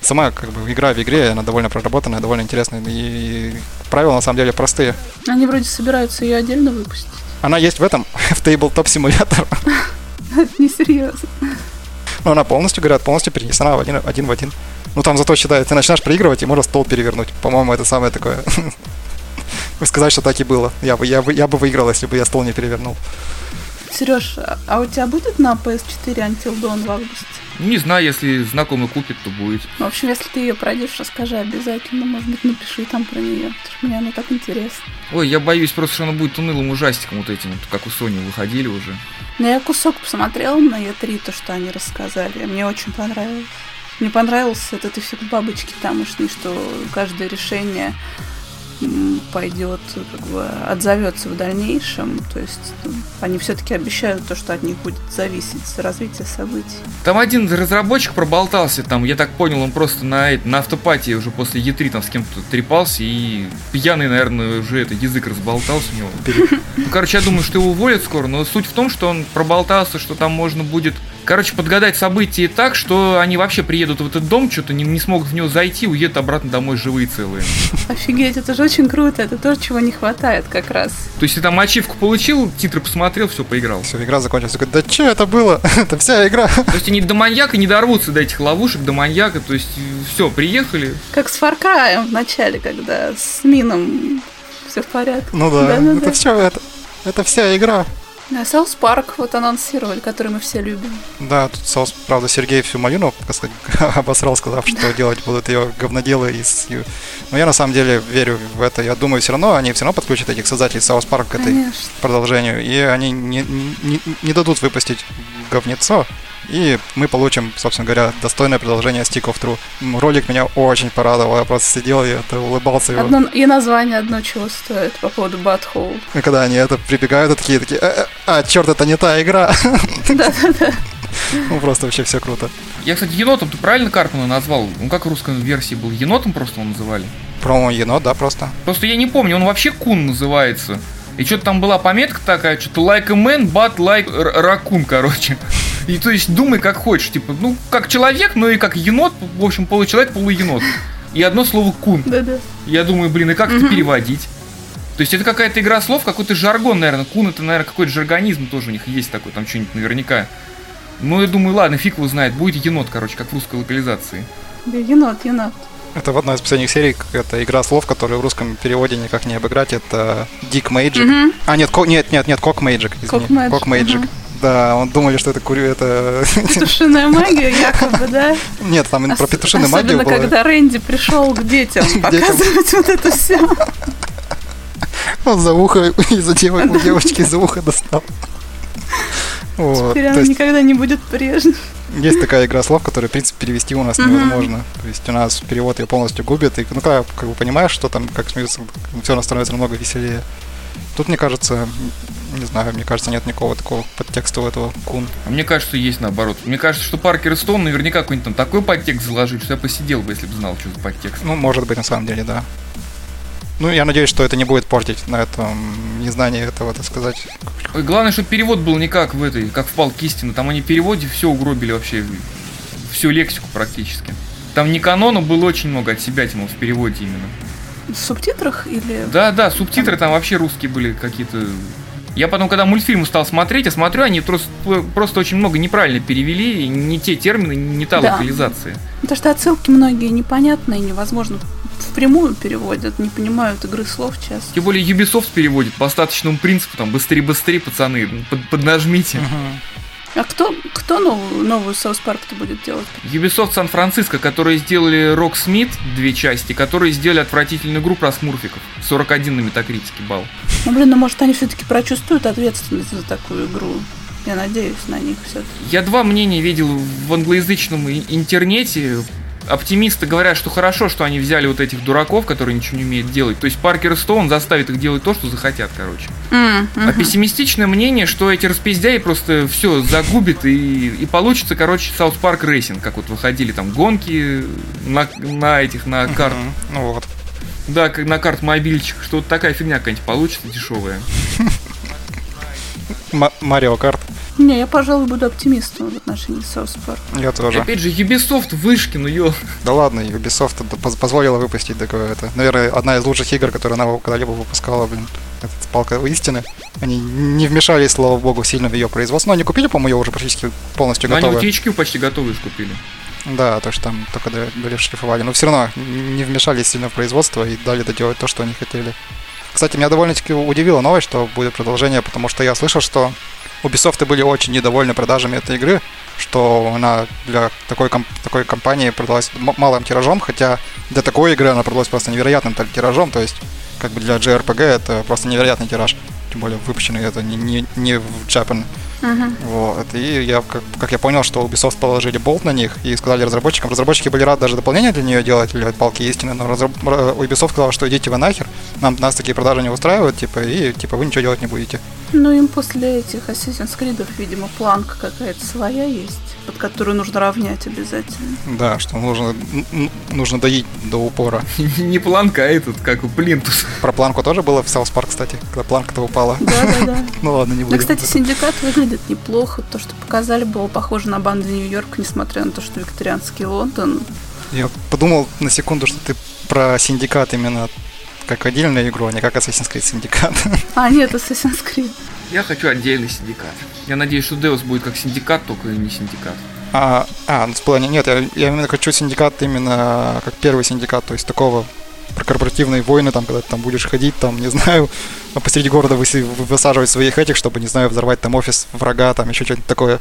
Сама как бы игра в игре, она довольно проработанная, довольно интересная, и правила на самом деле простые. Они вроде собираются ее отдельно выпустить. Она есть в этом, [LAUGHS] в Tabletop Simulator. [LAUGHS] Это несерьезно. Ну, она полностью, говорят, полностью перенесена в один, один в один. Ну, там зато считают, ты начинаешь проигрывать, и можно стол перевернуть. По-моему, это самое такое. [LAUGHS] Сказать, что так и было. Я бы, я, бы, я бы выиграл, если бы я стол не перевернул. Сереж, а у тебя будет на PS4 Until Dawn в августе? Не знаю, если знакомый купит, то будет. В общем, если ты ее пройдешь, расскажи обязательно. Может быть, напиши там про нее. Потому что мне она так интересна. Ой, я боюсь просто, что она будет унылым ужастиком вот этим, вот, как у Sony выходили уже. Ну, я кусок посмотрела на E3, то, что они рассказали. Мне очень понравилось. Мне понравился этот эффект бабочки тамошний, что каждое решение пойдет, как бы отзовется в дальнейшем. То есть ну, они все-таки обещают то, что от них будет зависеть развитие событий. Там один разработчик проболтался, там, я так понял, он просто на, на автопатии уже после Е3 там с кем-то трепался и пьяный, наверное, уже это язык разболтался у него. Ну, короче, я думаю, что его уволят скоро, но суть в том, что он проболтался, что там можно будет Короче, подгадать события так, что они вообще приедут в этот дом, что-то не, не смогут в него зайти, уедут обратно домой живые целые. Офигеть, это же очень круто, это то, чего не хватает как раз. То есть ты там ачивку получил, титры посмотрел, все, поиграл. Все, игра закончилась. Да что это было? [LAUGHS] это вся игра. То есть они до маньяка не дорвутся до этих ловушек, до маньяка, то есть все, приехали. Как с Far Cry ем в начале, когда с Мином все в порядке. Ну да, да, да это да. все, это, это вся игра. Да, South Park вот анонсировали, который мы все любим. Да, тут South, правда, Сергей всю малину [LAUGHS] обосрал, сказав, что делать будут ее говноделы из... Но я на самом деле верю в это. Я думаю, все равно они все равно подключат этих создателей South Park к этой Конечно. продолжению. И они не, не, не дадут выпустить говнецо. И мы получим, собственно говоря, достойное продолжение Stick of True. Ролик меня очень порадовал. Я просто сидел и это улыбался. его. Одно, и название одно чего стоит по поводу Butthole. И когда они это прибегают, и такие, такие, «Э, э, а, черт, это не та игра. [LAUGHS] Да-да-да. Ну, просто вообще все круто. Я, кстати, енотом ты правильно Карпмана назвал? Ну как в русской версии был? Енотом просто его называли? Промо енот, да, просто. Просто я не помню, он вообще Кун называется. И что-то там была пометка такая, что-то like a man, but like raccoon, короче. И то есть думай как хочешь, типа, ну, как человек, но и как енот, в общем, получеловек, полуенот. И одно слово кун. Да-да. Я думаю, блин, и как это переводить? То есть это какая-то игра слов, какой-то жаргон, наверное. Кун это, наверное, какой-то жаргонизм тоже у них есть такой, там что-нибудь наверняка. Ну, я думаю, ладно, фиг его знает, будет енот, короче, как в русской локализации. Да, енот, енот. Это в одной из последних серий, это игра слов, которую в русском переводе никак не обыграть, это Dick Magic. Мгм. А, нет, ко- нет, нет, нет, Magic, Cock Magic. мгм. Да, он думали, что это курю, это... [LAUGHS] Петушиная [LAUGHS] магия, якобы, да? Нет, там про Ос- петушиную магию Особенно, было. когда Рэнди пришел к [LAUGHS] детям показывать вот это все. Он за ухо, из-за девочки за ухо достал. Вот, Теперь она есть никогда не будет прежней. есть такая игра слов, которую, в принципе, перевести у нас Мгм. невозможно. То есть у нас перевод ее полностью губит, и ну когда как бы понимаешь, что там, как смеются, все становится намного веселее. Тут, мне кажется, не знаю, мне кажется, нет никакого такого подтекста у этого кун. А мне кажется, есть наоборот. Мне кажется, что Паркер и Стоун наверняка какой-нибудь там такой подтекст заложить, что я посидел бы, если бы знал, что за подтекст. Ну, может быть, на самом деле, да. Ну, я надеюсь, что это не будет портить на этом незнание этого, так сказать. Ой, главное, чтобы перевод был не как в этой, как в Палке истины. Там они в переводе все угробили вообще, всю лексику практически. Там не канона было очень много от себя тянул в переводе именно. В субтитрах или... Да, да, субтитры там вообще русские были какие-то. Я потом, когда мультфильм стал смотреть, я смотрю, они просто, просто очень много неправильно перевели, и не те термины, не та Да. локализация. Потому что отсылки многие непонятные, невозможно впрямую переводят, не понимают игры слов часто. Тем более Ubisoft переводит по остаточному принципу, там, быстрее-быстрее, пацаны, под- поднажмите. А кто, кто новую, новую Саус Парк-то будет делать? Ubisoft Сан-Франциско, которые сделали Rocksmith, две части, которые сделали отвратительную игру про смурфиков. 41 на метакритике балл. Ну, блин, ну, может, они все-таки прочувствуют ответственность за такую игру. Я надеюсь на них все-таки. Я два мнения видел в англоязычном интернете. Оптимисты говорят, что хорошо, что они взяли вот этих дураков, которые ничего не умеют делать. То есть Паркер Стоун заставит их делать то, что захотят, короче. А пессимистичное мнение, что эти распиздяи просто все загубят и, и получится, короче, South Park Racing, как вот выходили там гонки на, на этих, на карт. Мгм. Ну вот. Да, как на карт мобильчик, что вот такая фигня какая-нибудь получится дешевая. Марио Карт. Не, я, пожалуй, буду оптимистом в отношении Парк. Я И тоже. опять же, Ubisoft вышки, ну ё. Да ладно, Ubisoft позволила выпустить такое. Это, наверное, одна из лучших игр, которую она когда-либо выпускала, блин. Это палка истины. Они не вмешались, слава богу, сильно в ее производство. Но они купили, по-моему, ее уже практически полностью Ну, они готовы. вот THQ почти готовые купили. Да, то, что там только были шлифовали. Но все равно не вмешались сильно в производство и дали доделать то, что они хотели. Кстати, меня довольно-таки удивила новость, что будет продолжение, потому что я слышал, что Ubisoft были очень недовольны продажами этой игры, что она для такой, ком- такой компании продалась малым тиражом, хотя для такой игры она продалась просто невероятным тиражом, то есть как бы для JRPG это просто невероятный тираж, тем более выпущенный это не, не, не в Japan. Вот. И я, как, как я понял, что Ubisoft положили болт на них и сказали разработчикам. Разработчики были рады даже дополнение для нее делать, или палки истины, но разраб- Ubisoft сказал, что идите вы нахер, нам, нас такие продажи не устраивают, типа, и типа вы ничего делать не будете. Ну, им после этих Assassin's Creed, видимо, планка какая-то своя есть, под которую нужно равнять обязательно. Да, что нужно, нужно доить до упора. [LAUGHS] Не планка, а этот, как у Плинтус. Про планку тоже было в South Park, кстати, когда планка-то упала. Да-да-да. [LAUGHS] Ну ладно, не Да, будем. кстати, синдикат выглядит неплохо. То, что показали, было похоже на Банды Нью-Йорка, несмотря на то, что викторианский Лондон. Я подумал на секунду, что ты про синдикат именно как отдельную игру, а не как Assassin's Creed синдикат. А, нет, Assassin's Creed. Я хочу отдельный синдикат. Я надеюсь, что Deus будет как синдикат, только не синдикат. А, а, ну, в плане, нет, я, я именно хочу синдикат именно как первый синдикат, то есть такого про корпоративные войны, там, когда ты там будешь ходить, там, не [LAUGHS] знаю, посреди города высаживать своих этих, чтобы, не знаю, взорвать там офис врага, там, еще что-нибудь такое.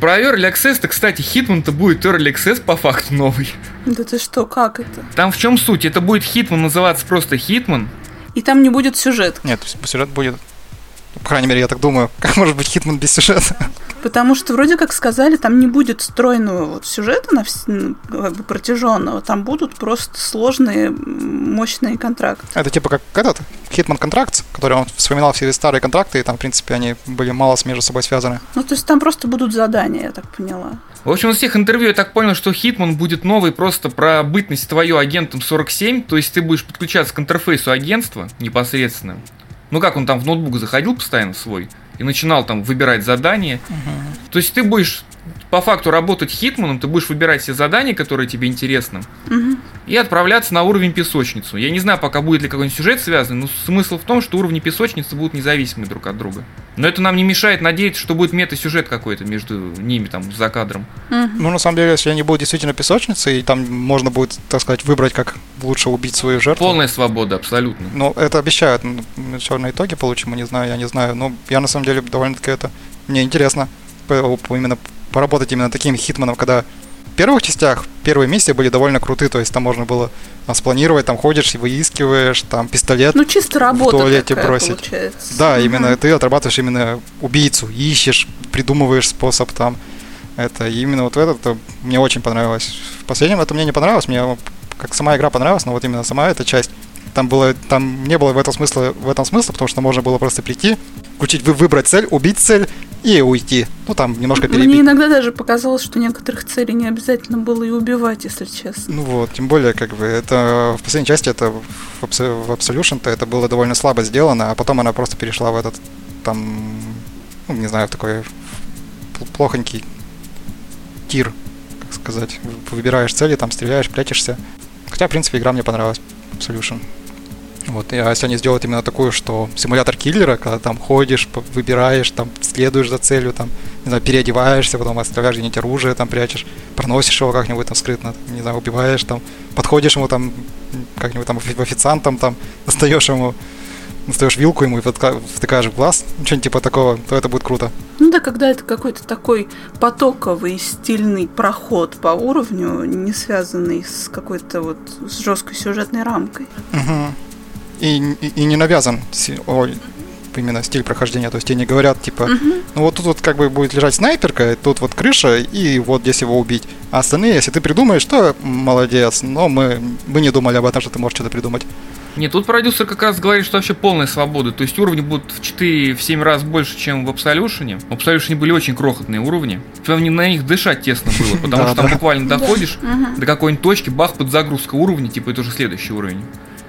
Про Early Access-то, кстати, Hitman-то будет Early Access по факту новый. Да ты что, как это? Там в чем суть? Это будет Hitman называться просто Hitman. И там не будет сюжет. Нет, сюжет будет по крайней мере, я так думаю. [LAUGHS] Как может быть Хитман без сюжета? Потому что вроде как сказали, там не будет стройного вот сюжета на вс... ну, как бы протяженного, там будут просто сложные, мощные контракты. Это типа как этот Hitman Contracts, который он вспоминал все старые контракты, и там, в принципе, они были мало с между собой связаны. Ну, то есть там просто будут задания, я так поняла. В общем, из всех интервью я так понял, что Hitman будет новый просто про бытность твою агентом 47, то есть ты будешь подключаться к интерфейсу агентства непосредственно. Ну как он там в ноутбук заходил постоянно свой и начинал там выбирать задания. Uh-huh. То есть ты будешь по факту работать хитманом, ты будешь выбирать все задания, которые тебе интересны, угу. и отправляться на уровень песочницу. Я не знаю, пока будет ли какой-нибудь сюжет связанный, но смысл в том, что уровни песочницы будут независимы друг от друга. Но это нам не мешает надеяться, что будет мета-сюжет какой-то между ними там за кадром. Угу. Ну, на самом деле, если они будут действительно песочницей, и там можно будет, так сказать, выбрать, как лучше убить свою жертву. Полная свобода, абсолютно. Ну, это обещают. Все на итоге получим, не знаю, я не знаю. Но я на самом деле довольно-таки это... Мне интересно именно поработать именно таким хитманом, когда в первых частях первые миссии были довольно крутые, то есть там можно было а, спланировать, там ходишь и выискиваешь, там пистолет ну, чисто работа в туалете бросить. Получается. Да, угу. именно ты отрабатываешь именно убийцу, ищешь, придумываешь способ там. Это именно вот это мне очень понравилось. В последнем это мне не понравилось, мне как сама игра понравилась, но вот именно сама эта часть там было, там не было в этом смысла, в этом смысла, потому что можно было просто прийти, включить, выбрать цель, убить цель и уйти. Ну, там немножко перебить. Мне иногда даже показалось, что некоторых целей не обязательно было и убивать, если честно. Ну вот, тем более, как бы, это в последней части, это в, Absolution-то это было довольно слабо сделано, а потом она просто перешла в этот, там, ну, не знаю, в такой плохонький тир, как сказать. Выбираешь цели, там стреляешь, прячешься. Хотя, в принципе, игра мне понравилась. Absolution. Вот, а если они сделают именно такую, что симулятор киллера, когда там ходишь, выбираешь, там следуешь за целью, там, не знаю, переодеваешься, потом оставляешь где-нибудь оружие, там прячешь, проносишь его как-нибудь там скрытно, не знаю, убиваешь, там, подходишь ему там, как-нибудь там официантом, там, [LAUGHS] достаешь ему, достаешь вилку ему и втыкаешь в глаз, ну, что-нибудь типа такого, то это будет круто. Ну да, когда это какой-то такой потоковый, стильный проход по уровню, не связанный с какой-то вот с жесткой сюжетной рамкой. Угу и, и, и не навязан о, именно стиль прохождения. То есть тебе не говорят, типа, uh-huh. ну вот тут вот как бы будет лежать снайперка, тут вот крыша, и вот здесь его убить. А остальные, если ты придумаешь, то молодец. Но мы, мы не думали об этом, что ты можешь что-то придумать. Нет, тут продюсер как раз говорит, что вообще полная свобода. То есть уровни будут в 4-7 раз больше, чем в Absolution. В Absolution были очень крохотные уровни. Прям на них дышать тесно было, потому что там буквально доходишь до какой-нибудь точки, бах, под загрузка уровня, типа это уже следующий уровень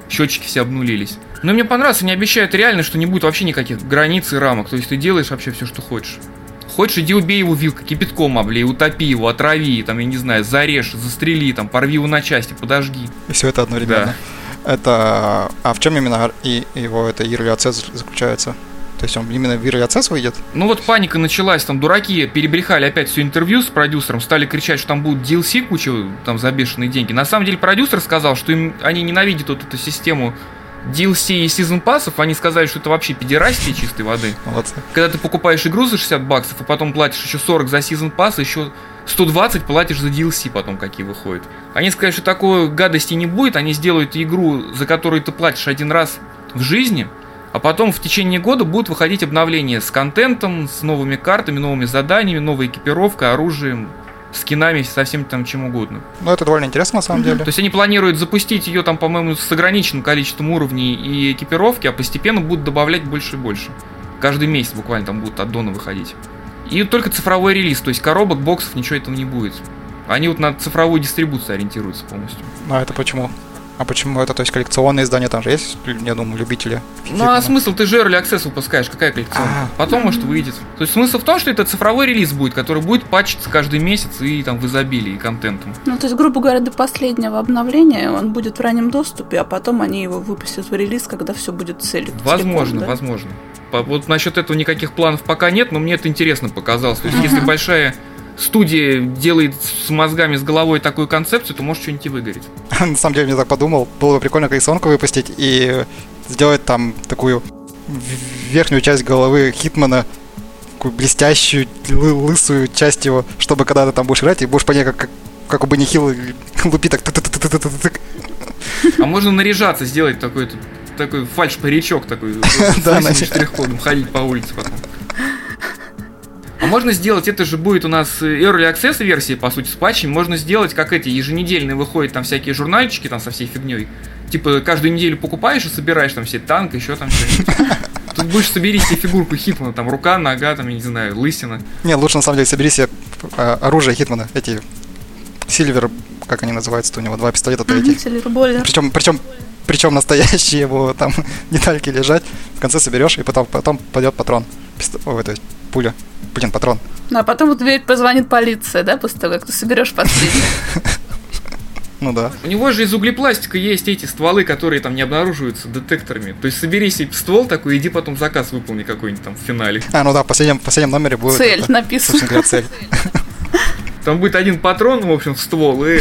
счетчики все обнулились. Но мне понравилось, они обещают реально, что не будет вообще никаких границ и рамок. То есть ты делаешь вообще все, что хочешь. Хочешь, иди убей его вилкой, кипятком облей, утопи его, отрави, там, я не знаю, зарежь, застрели, там, порви его на части, подожги. И все это одновременно. Да. Это... А в чем именно и его это early access заключается? То есть он именно в Access выйдет? Ну вот паника началась, там дураки перебрехали опять все интервью с продюсером, стали кричать, что там будут DLC куча там за бешеные деньги. На самом деле продюсер сказал, что им, они ненавидят вот эту систему DLC и сезон пассов, они сказали, что это вообще педерастия чистой воды. Молодцы. Когда ты покупаешь игру за 60 баксов, а потом платишь еще 40 за сезон пасс, еще 120 платишь за DLC потом, какие выходят. Они сказали, что такой гадости не будет, они сделают игру, за которую ты платишь один раз в жизни, а потом в течение года будут выходить обновления с контентом, с новыми картами, новыми заданиями, новой экипировкой, оружием, скинами, со всем там чем угодно. Ну, это довольно интересно, на самом деле. То есть они планируют запустить ее там, по-моему, с ограниченным количеством уровней и экипировки, а постепенно будут добавлять больше и больше. Каждый месяц буквально там будут аддоны выходить. И только цифровой релиз, то есть коробок, боксов, ничего этого не будет. Они вот на цифровую дистрибуцию ориентируются полностью. А это почему? А почему это? То есть коллекционные издания там же есть, я думаю, любители? Ну а смысл? Ты же Early Access выпускаешь, какая коллекционная? А-а-а. Потом, может, выйдет. То есть смысл в том, что это цифровой релиз будет, который будет патчиться каждый месяц и там в изобилии контентом. Ну, то есть, грубо говоря, до последнего обновления он будет в раннем доступе, а потом они его выпустят в релиз, когда все будет целью. Возможно, да? возможно. Вот насчет этого никаких планов пока нет, но мне это интересно показалось. То есть, если большая студия делает с мозгами, с головой такую концепцию, то может что-нибудь и выгореть. [LAUGHS] На самом деле, я так подумал, было бы прикольно коллекционку выпустить и сделать там такую верхнюю часть головы Хитмана такую блестящую, лысую часть его, чтобы когда ты там будешь играть, и будешь понять, как, как у Бенни Хилла [LAUGHS] лупит так А можно наряжаться, сделать такой такой фальш-паричок такой, [LAUGHS] да, штрих-кодом, ходить по улице потом. А можно сделать, это же будет у нас Early Access версии, по сути, с патчами. Можно сделать, как эти еженедельные выходят там всякие журнальчики там со всей фигней. Типа каждую неделю покупаешь и собираешь там все танк, еще там что-нибудь. Тут будешь собери себе фигурку Хитмана, там рука, нога, там, я не знаю, лысина. Не, лучше на самом деле собери себе а, оружие Хитмана, эти Сильвер, как они называются, у него два пистолета-то эти. Причем, причем, причем настоящие его там [LAUGHS] детальки лежать. В конце соберешь, и потом, потом пойдет патрон. Писто... Ой, то есть пуля. Блин, патрон. Ну, а потом в дверь позвонит полиция, да, после того, как ты соберешь последний. [LAUGHS] Ну да. У него же из углепластика есть эти стволы, которые там не обнаруживаются детекторами. То есть собери себе ствол такой, иди потом заказ выполни какой-нибудь там в финале. А, ну да, в последнем, в последнем номере будет... Цель это, написано. Говоря, цель. [LAUGHS] Там будет один патрон, в общем, в ствол и,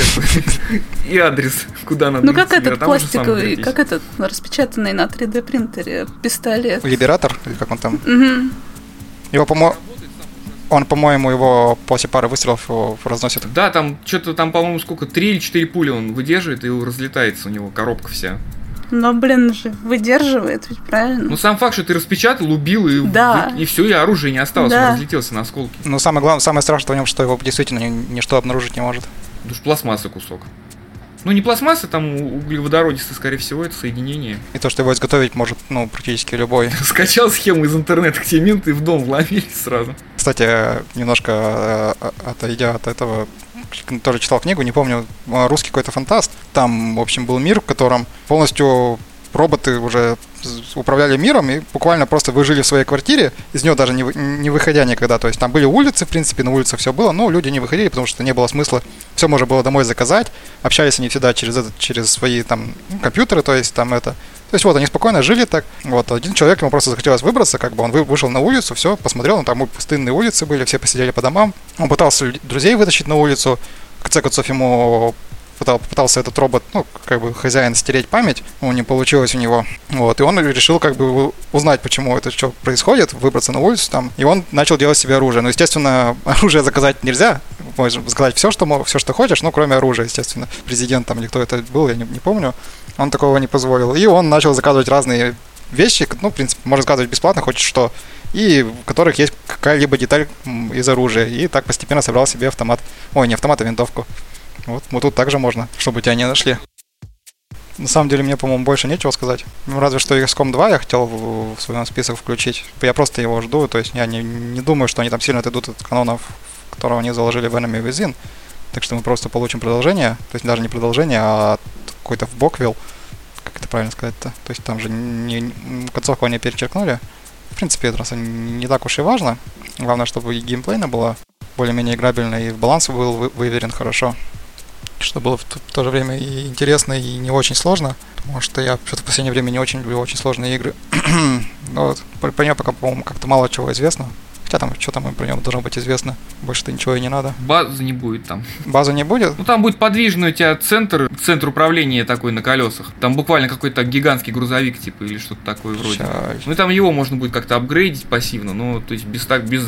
и адрес, куда надо Ну как этот пластиковый, как этот распечатанный на 3D принтере пистолет. Либератор, или как он там? Угу. Его, по-моему, он, по-моему, его после пары выстрелов его разносит. Да, там что-то там, по-моему, сколько, три или четыре пули он выдерживает, и разлетается у него коробка вся. Но, блин, же выдерживает, ведь правильно? Ну, сам факт, что ты распечатал, убил, и, да. и все, и оружие не осталось, да. он разлетелся на осколки. Ну, самое главное, самое страшное в нем, что его действительно ничто обнаружить не может. Потому что пластмасса кусок. Ну, не пластмасса, там углеводородистый, скорее всего, это соединение. И то, что его изготовить может, ну, практически любой. [LAUGHS] Скачал схему из интернета, где менты в дом вломились сразу. Кстати, немножко э, отойдя от этого, тоже читал книгу, не помню, русский какой-то фантаст. Там, в общем, был мир, в котором полностью роботы уже управляли миром и буквально просто вы жили в своей квартире, из нее даже не, не выходя никогда. То есть там были улицы, в принципе, на улице все было, но люди не выходили, потому что не было смысла. Все можно было домой заказать. Общались они всегда через это, через свои там компьютеры, то есть там это. То есть вот они спокойно жили так. Вот один человек ему просто захотелось выбраться, как бы он вышел на улицу, все, посмотрел, ну, там пустынные улицы были, все посидели по домам. Он пытался друзей вытащить на улицу. Конце концов ему пытал, пытался этот робот, ну, как бы хозяин стереть память, но не получилось у него. Вот, и он решил как бы узнать, почему это что происходит, выбраться на улицу там, и он начал делать себе оружие. Ну, естественно, [LAUGHS] оружие заказать нельзя, можешь заказать все, что, все, что хочешь, ну, кроме оружия, естественно. Президент там или кто это был, я не, не помню, он такого не позволил. И он начал заказывать разные вещи, ну, в принципе, можно заказывать бесплатно, хочешь что, и в которых есть какая-либо деталь из оружия. И так постепенно собрал себе автомат. Ой, не автомат, а винтовку. Вот, вот тут также можно, чтобы тебя не нашли. На самом деле мне, по-моему, больше нечего сказать. Ну, разве что XCOM 2 я хотел в, в свой список включить. Я просто его жду, то есть я не, не думаю, что они там сильно отойдут от канонов, которого они заложили в Enemy Within. Так что мы просто получим продолжение, то есть даже не продолжение, а какой-то в боквилл. Как это правильно сказать-то? То есть там же не, концовку они перечеркнули. В принципе, это не так уж и важно. Главное, чтобы геймплейна была более-менее играбельная, и баланс был выверен хорошо что было в то же время и интересно, и не очень сложно. Потому что я что-то в последнее время не очень люблю очень сложные игры. [CLEARS THROAT] вот. Про нее пока, по-моему, как-то мало чего известно. Хотя там, что там про него должно быть известно. Больше-то ничего и не надо. Базы не будет там. Базы не будет? Ну там будет подвижный у тебя центр, центр управления такой на колесах. Там буквально какой-то гигантский грузовик, типа, или что-то такое вроде. Сейчас. Ну и там его можно будет как-то апгрейдить пассивно, ну, то есть без так, без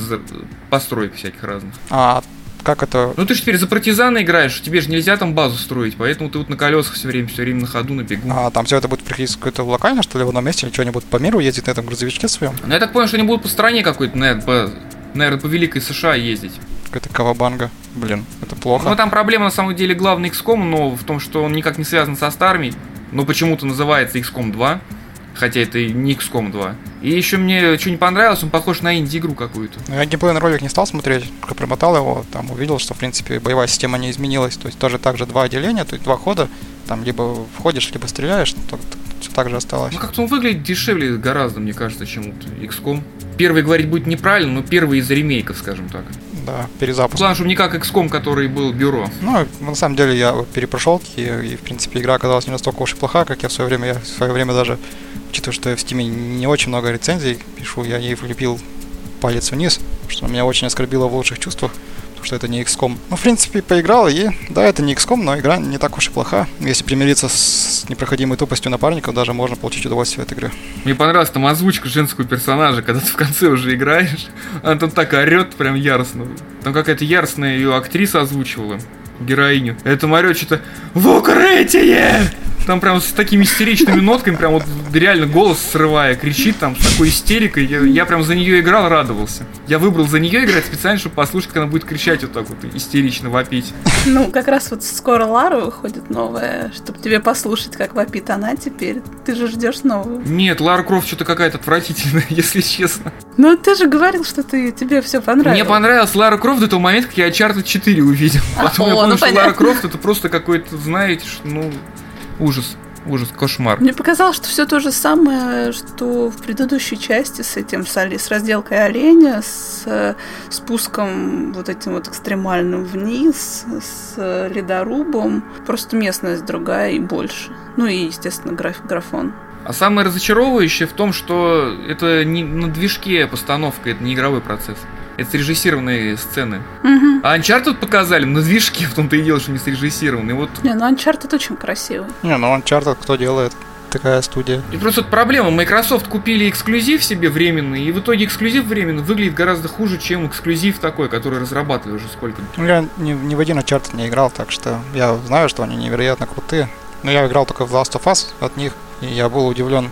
построек всяких разных. А как это... Ну ты же теперь за партизана играешь, тебе же нельзя там базу строить, поэтому ты вот на колесах все время, все время на ходу, на бегу. А там все это будет приходить какое-то локально, что ли, в одном месте, или что-нибудь по миру ездить на этом грузовичке своем? Ну я так понял, что они будут по стране какой-то, наверное, по, наверное, по Великой США ездить. Какая-то кавабанга. Блин, это плохо. Ну там проблема на самом деле главный XCOM, но в том, что он никак не связан со старыми, но почему-то называется XCOM 2 хотя это и не XCOM 2. И еще мне что не понравилось, он похож на инди-игру какую-то. Ну, я геймплейный ролик не стал смотреть, только промотал его, там увидел, что, в принципе, боевая система не изменилась, то есть тоже так же два отделения, то есть два хода, там либо входишь, либо стреляешь, то, все так же осталось. Ну, как-то он выглядит дешевле гораздо, мне кажется, чем XCOM. Первый говорить будет неправильно, но первый из ремейков, скажем так. Да, перезапуск. Главное, чтобы не как XCOM, который был бюро. Ну, на самом деле, я перепрошел, и, и в принципе, игра оказалась не настолько уж и плоха, как я в свое время, я в свое время даже учитывая, что я в Steam не очень много рецензий пишу, я ей влепил палец вниз, что меня очень оскорбило в лучших чувствах, потому что это не XCOM. Ну, в принципе, поиграл, и да, это не XCOM, но игра не так уж и плоха. Если примириться с непроходимой тупостью напарников, даже можно получить удовольствие от игры. Мне понравилась там озвучка женского персонажа, когда ты в конце уже играешь. [LAUGHS] Она там так орет прям яростно. Там какая-то яростная ее актриса озвучивала героиню. Это орет что-то «В укрытие!» Там прям с такими истеричными нотками, прям вот реально голос срывая, кричит там с такой истерикой. Я, я прям за нее играл, радовался. Я выбрал за нее играть специально, чтобы послушать, как она будет кричать вот так вот, истерично вопить. Ну, как раз вот скоро Лара выходит новая, чтобы тебе послушать, как вопит она теперь. Ты же ждешь новую. Нет, Лара Крофт что-то какая-то отвратительная, [LAUGHS] если честно. Ну, ты же говорил, что ты, тебе все понравилось. Мне понравилась Лара Крофт до того момента, как я Uncharted 4 увидел. Потом О, я понял, ну что понятно. Лара Крофт это просто какой-то, знаете, ну, ужас. Ужас, кошмар. Мне показалось, что все то же самое, что в предыдущей части с этим, с, разделкой оленя, с э, спуском вот этим вот экстремальным вниз, с э, ледорубом. Просто местность другая и больше. Ну и, естественно, граф- графон. А самое разочаровывающее в том, что это не на движке постановка, это не игровой процесс. Это срежиссированные сцены. Мгм. А Uncharted показали на движке, в том-то и дело, что не срежиссированный. Вот Не, ну Uncharted очень красивый. Не, ну Uncharted кто делает? Такая студия. И просто вот проблема. Microsoft купили эксклюзив себе временный, и в итоге эксклюзив временный выглядит гораздо хуже, чем эксклюзив такой, который разрабатывали уже сколько. Ну, я ни, ни в один Uncharted не играл, так что я знаю, что они невероятно крутые. Но я играл только в Last of Us от них, и я был удивлен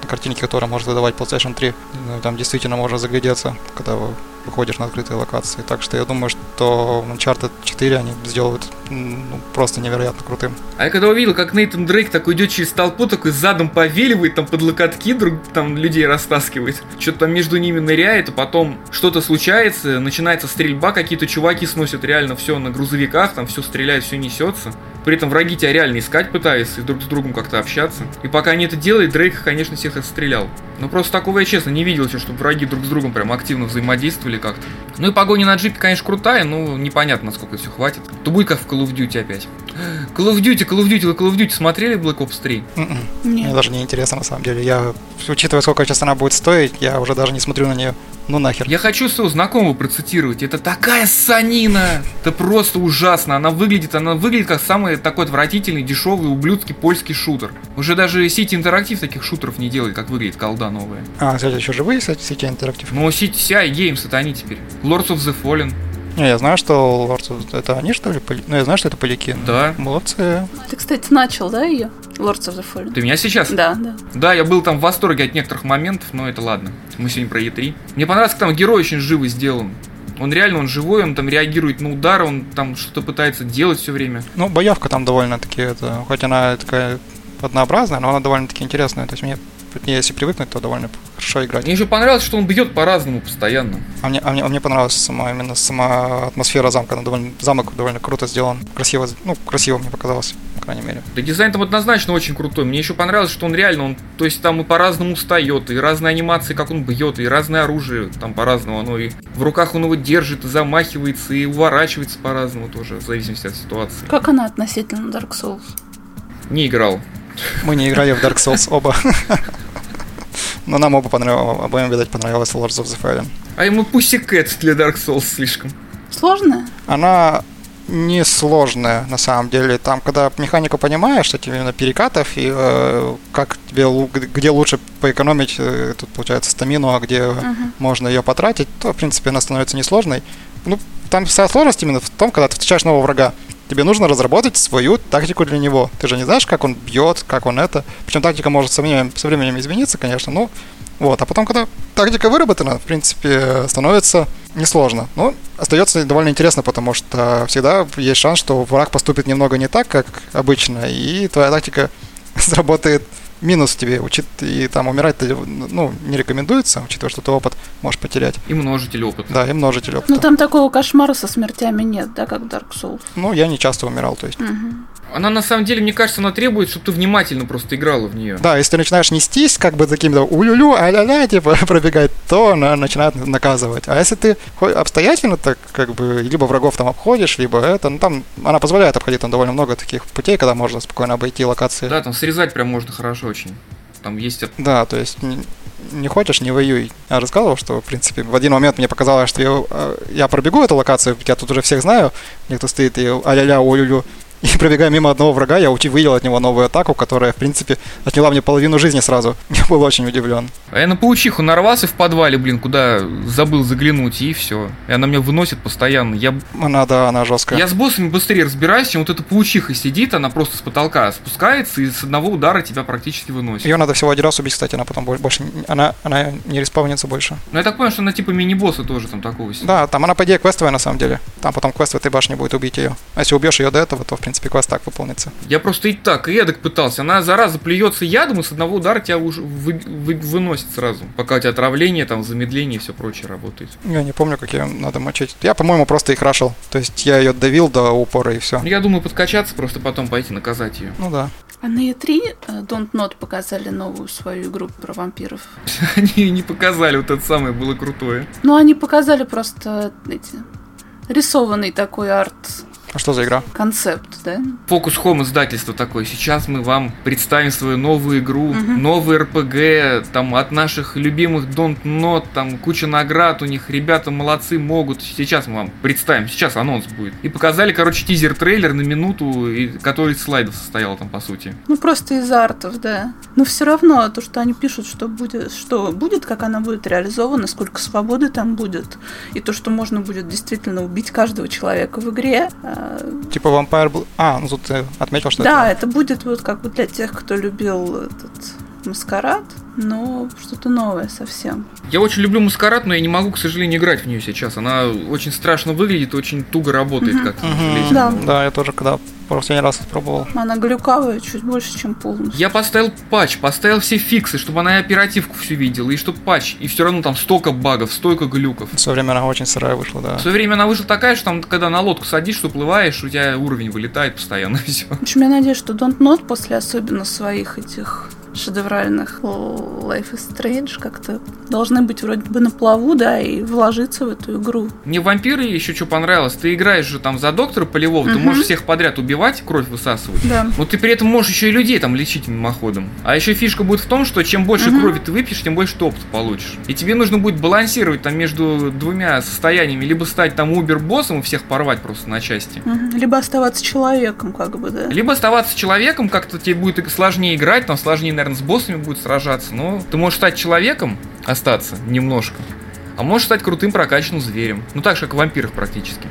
на картинке, которую может выдавать PlayStation 3. Ну, Там действительно можно заглядеться, когда вы выходишь на открытые локации. Так что я думаю, что Uncharted 4 они сделают ну, просто невероятно крутым. А я когда увидел, как Нейтан Дрейк такой идет через толпу, такой задом повеливает, там под локотки друг там людей растаскивает, что-то там между ними ныряет, а потом что-то случается, начинается стрельба, какие-то чуваки сносят реально все на грузовиках, там все стреляет, все несется. При этом враги тебя реально искать пытаются и друг с другом как-то общаться. И пока они это делают, Дрейк, конечно, всех отстрелял. Но просто такого я, честно, не видел чтобы враги друг с другом прям активно взаимодействовали как-то. Ну и погоня на джипе, конечно, крутая, но непонятно, насколько все хватит. То будет как в Call of Duty опять. [GASPS] Call of Duty, Call of Duty, вы Call of Duty смотрели Black Ops 3? М-м. Мне Нет. даже не интересно на самом деле. Я, учитывая, сколько сейчас она будет стоить, я уже даже не смотрю на нее. Ну нахер. Я хочу своего знакомого процитировать. Это такая санина! Это просто ужасно. Она выглядит, она выглядит как самый такой отвратительный, дешевый, ублюдский польский шутер. Уже даже City Interactive таких шутеров не делает, как выглядит колда новая. А, кстати, еще живые кстати, сети интерактив. Но City CI Games это они теперь. Lords of the Fallen. Не, я знаю, что Lords of- это они, что ли? поли- Ну, я знаю, что это поляки. Да. Молодцы. Ты, кстати, начал, да, ее? Lords of the Fallen? Ты меня сейчас? Да, да. Да, я был там в восторге от некоторых моментов, но это ладно. Мы сегодня про E3. Мне понравилось, как там герой очень живо сделан. Он реально, он живой, он там реагирует на удар, он там что-то пытается делать все время. Ну, боевка там довольно-таки, это, хоть она такая однообразная, но она довольно-таки интересная. То есть мне, мне если привыкнуть, то довольно хорошо играть. Мне еще понравилось, что он бьет по-разному постоянно. А мне, а мне, а мне понравилась сама, именно сама атмосфера замка. Она довольно, замок довольно круто сделан. Красиво, ну, красиво мне показалось, по крайней мере. Да дизайн там однозначно очень крутой. Мне еще понравилось, что он реально, он, то есть там и по-разному встает, и разные анимации, как он бьет, и разное оружие там по-разному. Оно и в руках он его держит, и замахивается, и уворачивается по-разному тоже, в зависимости от ситуации. Как она относительно Dark Souls? Не играл. Мы не играли в Dark Souls оба. [LAUGHS] Но нам оба понравилось, обоим, видать, понравилась Lords of the Fallen. А ему Pussycat для Dark Souls слишком. Сложная? Она не сложная на самом деле. Там, когда механику понимаешь, эти именно перекатов и э, как тебе где лучше поэкономить, э, тут получается стамину, а где Мгм. можно ее потратить, то в принципе она становится несложной. Ну, там вся сложность именно в том, когда ты встречаешь нового врага. Тебе нужно разработать свою тактику для него. Ты же не знаешь, как он бьет, как он это. Причем тактика может со временем, со временем измениться, конечно, но вот. А потом, когда тактика выработана, в принципе, становится несложно. Но остается довольно интересно, потому что всегда есть шанс, что враг поступит немного не так, как обычно, и твоя тактика [LAUGHS] сработает минус тебе, учит, и там умирать ну, не рекомендуется, учитывая, что ты опыт можешь потерять. И множитель опыта. Да, и множитель опыта. Ну там такого кошмара со смертями нет, да, как в Dark Souls. Ну, я не часто умирал, то есть. Мгм. Она на самом деле, мне кажется, она требует, чтобы ты внимательно просто играла в нее. Да, если ты начинаешь нестись, как бы таким, да, улюлю, а-ля-ля, типа, [LAUGHS] пробегать, то она начинает наказывать. А если ты обстоятельно так, как бы, либо врагов там обходишь, либо это, ну, там, она позволяет обходить там довольно много таких путей, когда можно спокойно обойти локации. Да, там срезать прям можно хорошо очень. Там есть... Да, то есть не хочешь, не воюй. Я рассказывал, что, в принципе, в один момент мне показалось, что я, э, я пробегу эту локацию, я тут уже всех знаю, где кто стоит, и а-ля-ля, о-лю-лю. И пробегая мимо одного врага, я увидел от него новую атаку, которая, в принципе, отняла мне половину жизни сразу. [LAUGHS] Я был очень удивлен. А я на паучиху нарвался в подвале, блин, куда забыл заглянуть, и все. И она меня выносит постоянно. Я... Она, да, она жесткая. Я с боссами быстрее разбираюсь, чем вот эта паучиха сидит, она просто с потолка спускается и с одного удара тебя практически выносит. Ее надо всего один раз убить, кстати, она потом больше... Она, она не респаунится больше. Ну, я так понял, что она типа мини-босса тоже там такого себе. Да, там она, по идее, квестовая на самом деле. Там потом квест в этой башне будет убить ее. А если убьешь ее до этого, то, в принципе, квест так выполнится. Я просто и так, и эдак пытался. Она, зараза, плюется ядом и с одного удара тебя уже вы, вы, выносит сразу. Пока у тебя отравление, там, замедление и все прочее работает. Я не помню, как ее надо мочить. Я, по-моему, просто их рашил. То есть я ее давил до упора и все. Я думаю, подкачаться, просто потом пойти наказать ее. Ну да. А на E3 э, Don't Not показали новую свою игру про вампиров. [LAUGHS] Они не показали, вот это самое было крутое. Ну, они показали просто эти рисованный такой арт а что за игра? Концепт, да? Фокус Home издательство такое. Сейчас мы вам представим свою новую игру, угу. новый РПГ, там от наших любимых Don't Not, там куча наград у них, ребята молодцы, могут. Сейчас мы вам представим, сейчас анонс будет. И показали, короче, тизер-трейлер на минуту, который из слайдов состоял там, по сути. Ну, просто из артов, да. Но все равно то, что они пишут, что будет, что будет, как она будет реализована, сколько свободы там будет, и то, что можно будет действительно убить каждого человека в игре, а, Типа Vampire. А, ну тут ты отметил, что Да, это... это будет вот как бы для тех, кто любил этот маскарад, но что-то новое совсем. Я очень люблю маскарад, но я не могу, к сожалению, играть в нее сейчас. Она очень страшно выглядит, очень туго работает, mm-hmm. как-то. Mm-hmm. Да. да, я тоже когда последний раз пробовал. Она глюкавая чуть больше, чем полностью. Я поставил патч, поставил все фиксы, чтобы она и оперативку всю видела, и чтобы патч, и все равно там столько багов, столько глюков. В свое время она очень сырая вышла, да. В свое время она вышла такая, что там, когда на лодку садишься, уплываешь, у тебя уровень вылетает постоянно, [LAUGHS] все. В общем, я надеюсь, что Don't Not после особенно своих этих шедевральных Life is Strange как-то должны быть вроде бы на плаву, да, и вложиться в эту игру. Мне вампиры еще что понравилось, ты играешь же там за доктора полевого, угу. ты можешь всех подряд убивать, кровь высасывать, да. но ты при этом можешь еще и людей там лечить мимоходом. А еще фишка будет в том, что чем больше угу. крови ты выпьешь, тем больше ты опыта получишь. И тебе нужно будет балансировать там между двумя состояниями, либо стать там убер-боссом и всех порвать просто на части. Угу. Либо оставаться человеком, как бы, да. Либо оставаться человеком, как-то тебе будет сложнее играть, там сложнее наверное, с боссами будет сражаться, но ты можешь стать человеком, остаться немножко, а можешь стать крутым прокачанным зверем. Ну так же, как в вампирах практически.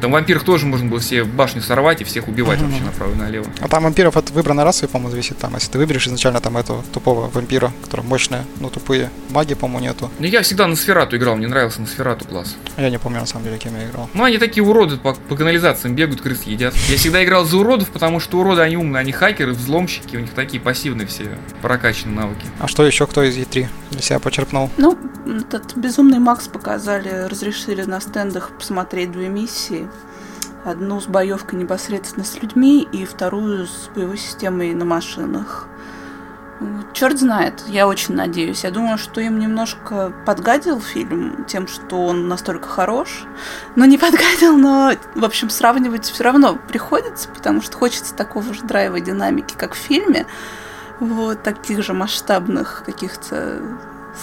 Там вампиров тоже можно было себе башню сорвать и всех убивать uh-huh. вообще направо и налево. А там вампиров от выбранной расы, по-моему, зависит там. Если ты выберешь изначально там этого тупого вампира, который мощные, но тупые. Маги, по-моему, нету. Ну я всегда на сферату играл, мне нравился на сферату класс. Я не помню, на самом деле, кем я играл. Ну они такие уроды по, по канализациям бегают, крыс едят. Я всегда играл за уродов, потому что уроды, они умные, они хакеры, взломщики, у них такие пассивные все прокачанные навыки. А что еще кто из E3 для себя почерпнул? Ну, этот безумный Макс показали, разрешили на стендах посмотреть две миссии. Одну с боевкой непосредственно с людьми и вторую с боевой системой на машинах. Черт знает, я очень надеюсь. Я думаю, что им немножко подгадил фильм тем, что он настолько хорош. Но не [LAUGHS] подгадил, но, в общем, сравнивать все равно приходится, потому что хочется такого же драйва и динамики, как в фильме. Вот, таких же масштабных каких-то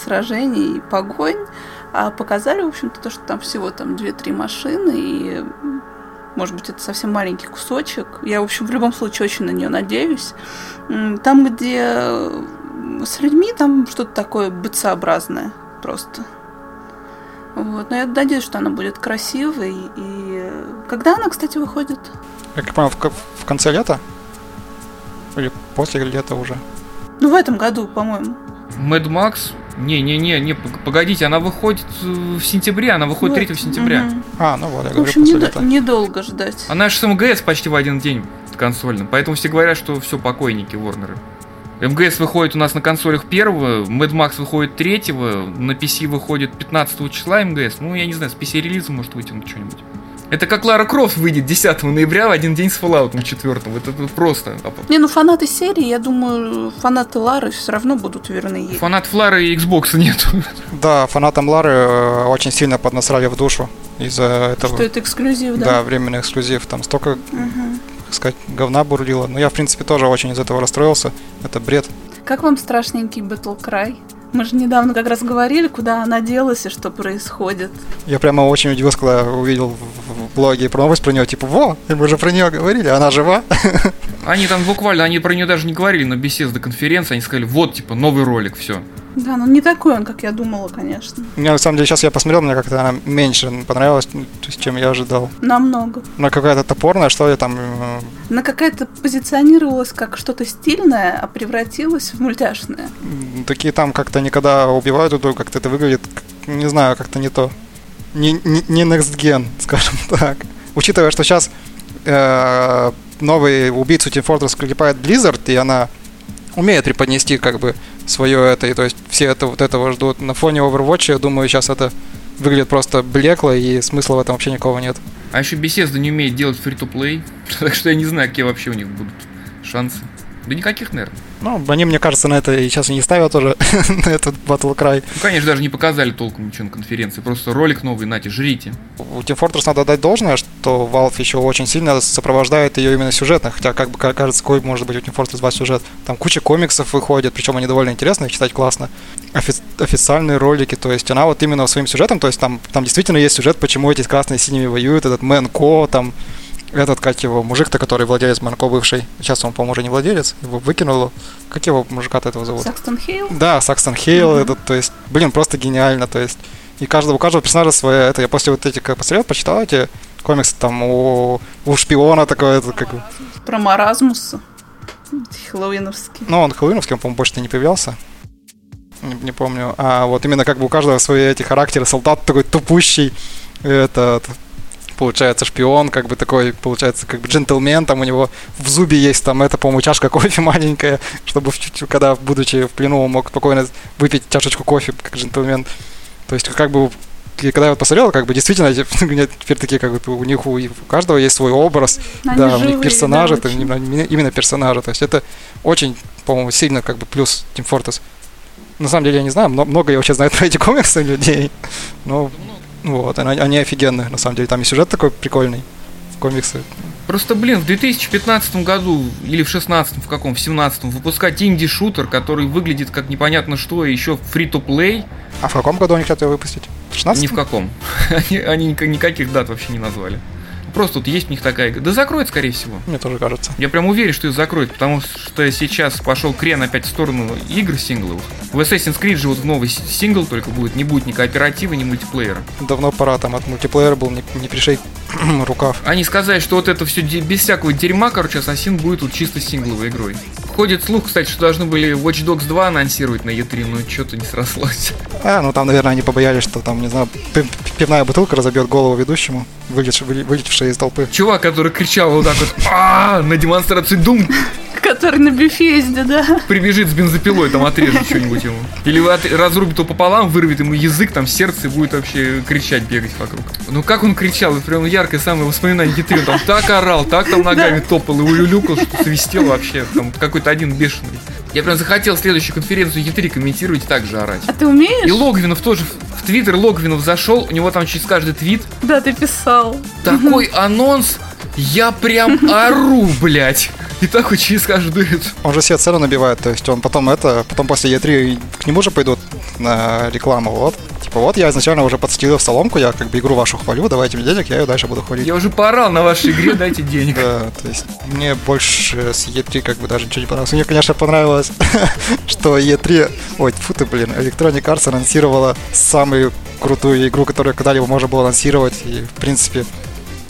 сражений и погонь. А показали, в общем-то, то, что там всего там 2-3 машины, и может быть, это совсем маленький кусочек. Я, в общем, в любом случае очень на нее надеюсь. Там, где с людьми, там что-то такое бытсообразное просто. Вот. Но я надеюсь, что она будет красивой. И когда она, кстати, выходит? Я как понял, в, в конце лета? Или после лета уже? Ну, в этом году, по-моему. Mad Max не-не-не, не, погодите, она выходит э, в сентябре, она выходит вот. 3 сентября. Угу. А, ну вот, я говорю, в общем, недо- недолго ждать. Она же с МГС почти в один день консольным, поэтому все говорят, что все покойники Ворнеры. МГС выходит у нас на консолях первого, Mad Max выходит третьего, на PC выходит 15 числа МГС. Ну, я не знаю, с PC-релиза может он что-нибудь. Это как Лара Крофт выйдет 10 ноября в один день с Fallout 4. Это, просто... Не, ну фанаты серии, я думаю, фанаты Лары все равно будут верны ей. Фанат Лары и Xbox нет. Да, фанатам Лары э, очень сильно поднасрали в душу из-за этого. Что это эксклюзив, да? Да, временный эксклюзив. Там столько, угу. так сказать, говна бурлило. Но я, в принципе, тоже очень из этого расстроился. Это бред. Как вам страшненький Battle Cry? Мы же недавно как раз говорили, куда она делась и что происходит. Я прямо очень удивился, когда увидел в блоге про новость про нее, типа, во, мы же про нее говорили, она жива. Они там буквально, они про нее даже не говорили на беседе конференции, они сказали, вот, типа, новый ролик, все. Да, но не такой он, как я думала, конечно. Мне на самом деле сейчас я посмотрел, мне как-то она меньше понравилась, чем я ожидал. Намного. Она какая-то топорная, что ли, там... Э, она какая-то позиционировалась как что-то стильное, а превратилась в мультяшное. Такие там как-то никогда убивают друг друга, как-то это выглядит, не знаю, как-то не то. Не, не, не next gen, [LAUGHS] скажем так. Учитывая, что сейчас э, новый убийцу Team Fortress клепает Blizzard, и она умеет преподнести как бы свое это, и то есть все это вот этого ждут. На фоне Overwatch, я думаю, сейчас это выглядит просто блекло, и смысла в этом вообще никого нет. А еще Bethesda не умеет делать free-to-play, [LAUGHS] так что я не знаю, какие вообще у них будут шансы. Да никаких, наверное. Ну, они, мне кажется, на это и сейчас и не ставят уже, [LAUGHS] на этот Battle Cry. Ну, конечно, даже не показали толком ничего на конференции, просто ролик новый, нате, жрите. У Team Fortress надо дать должное, что Valve еще очень сильно сопровождает ее именно сюжетно, хотя, как бы кажется, какой может быть у Team Fortress 2 сюжет. Там куча комиксов выходит, причем они довольно интересные, читать классно. Офи- официальные ролики, то есть она вот именно своим сюжетом, то есть там, там действительно есть сюжет, почему эти красные с синими воюют, этот Мэн Ко, там этот, как его, мужик-то, который владелец Манко бывший, сейчас он, по-моему, уже не владелец, его выкинул. Как его мужика-то этого зовут? Сакстон Хейл? Да, Сакстон Хейл, mm-hmm. этот, то есть, блин, просто гениально, то есть, и каждого, у каждого персонажа своя, это я после вот этих посмотрел, почитал эти комиксы, там, у, у шпиона такое, это как Про Маразмуса, Хэллоуиновский. Ну, он Хэллоуиновский, он, по-моему, больше-то не появлялся. Не, не помню. А вот именно как бы у каждого свои эти характеры. Солдат такой тупущий, этот получается, шпион, как бы такой, получается, как бы джентльмен, там у него в зубе есть там, это, по-моему, чашка [LAUGHS] кофе маленькая, чтобы, когда, будучи в плену, он мог спокойно выпить чашечку кофе, как джентльмен. То есть, как бы, и когда я вот посмотрел, как бы действительно [LAUGHS] теперь такие, как бы у них у, у каждого есть свой образ, Они да, живые, у них персонажи, да, это именно, именно персонажи. То есть это очень, по-моему, сильно как бы плюс Team Fortress. На самом деле я не знаю, много я вообще знаю про эти комиксы людей, [LAUGHS] но вот, они, они офигенные, на самом деле. Там и сюжет такой прикольный в комиксы. Просто, блин, в 2015 году или в 16 в каком, в 17 выпускать инди-шутер, который выглядит как непонятно что, и еще free-to-play. А в каком году они хотят его выпустить? В 16 Ни в каком. [LAUGHS] они, они никаких дат вообще не назвали. Просто вот есть у них такая... Да закроет, скорее всего. Мне тоже кажется. Я прям уверен, что их закроют, потому что сейчас пошел крен опять в сторону игр сингловых. В Assassin's Creed же вот новый сингл только будет, не будет ни кооператива, ни мультиплеера. Давно пора, там от мультиплеера был не, не пришей [CLEARS THROAT] рукав. Они сказали, что вот это все без всякого дерьма, короче, Ассасин будет вот чисто сингловой игрой. Ходит слух, кстати, что должны были Watch Dogs 2 анонсировать на E3, но что-то не срослось. [LAUGHS] А, ну там, наверное, они побоялись, что там, не знаю, пивная бутылка разобьет голову ведущему, вылетевший из толпы. Чувак, который кричал вот так вот [LAUGHS] а на демонстрации Doom. [LAUGHS] Который на бифезде, да. Прибежит с бензопилой, там отрежет что-нибудь ему. Или разрубит его пополам, вырвет ему язык, там сердце и будет вообще кричать, бегать вокруг. Ну как он кричал, это прям яркое самое воспоминание Е3. Он там так орал, так там ногами топал и улюлюкал, что свистел вообще. Там какой-то один бешеный. Я прям захотел следующую конференцию Е3 комментировать и так же орать. А ты умеешь? И Логвинов тоже в Твиттер Логвинов зашел, у него там через каждый твит. Да, ты писал. Такой [LAUGHS] анонс, я прям ору, блядь. И так вот через каждую эту. Он же себе цену набивает, то есть он потом это, потом после E3 к нему же пойдут на рекламу, вот. Типа, вот я изначально уже подстелил в соломку, я как бы игру вашу хвалю, давайте мне денег, я ее дальше буду хвалить. Я уже поорал на вашей игре, дайте [LAUGHS] денег. Да, то есть мне больше с E3 как бы даже ничего не понравилось. Мне, конечно, понравилось, что [LAUGHS] E3, ой, фу ты, блин, Electronic Arts анонсировала самую крутую игру, которую когда-либо можно было анонсировать, и, в принципе,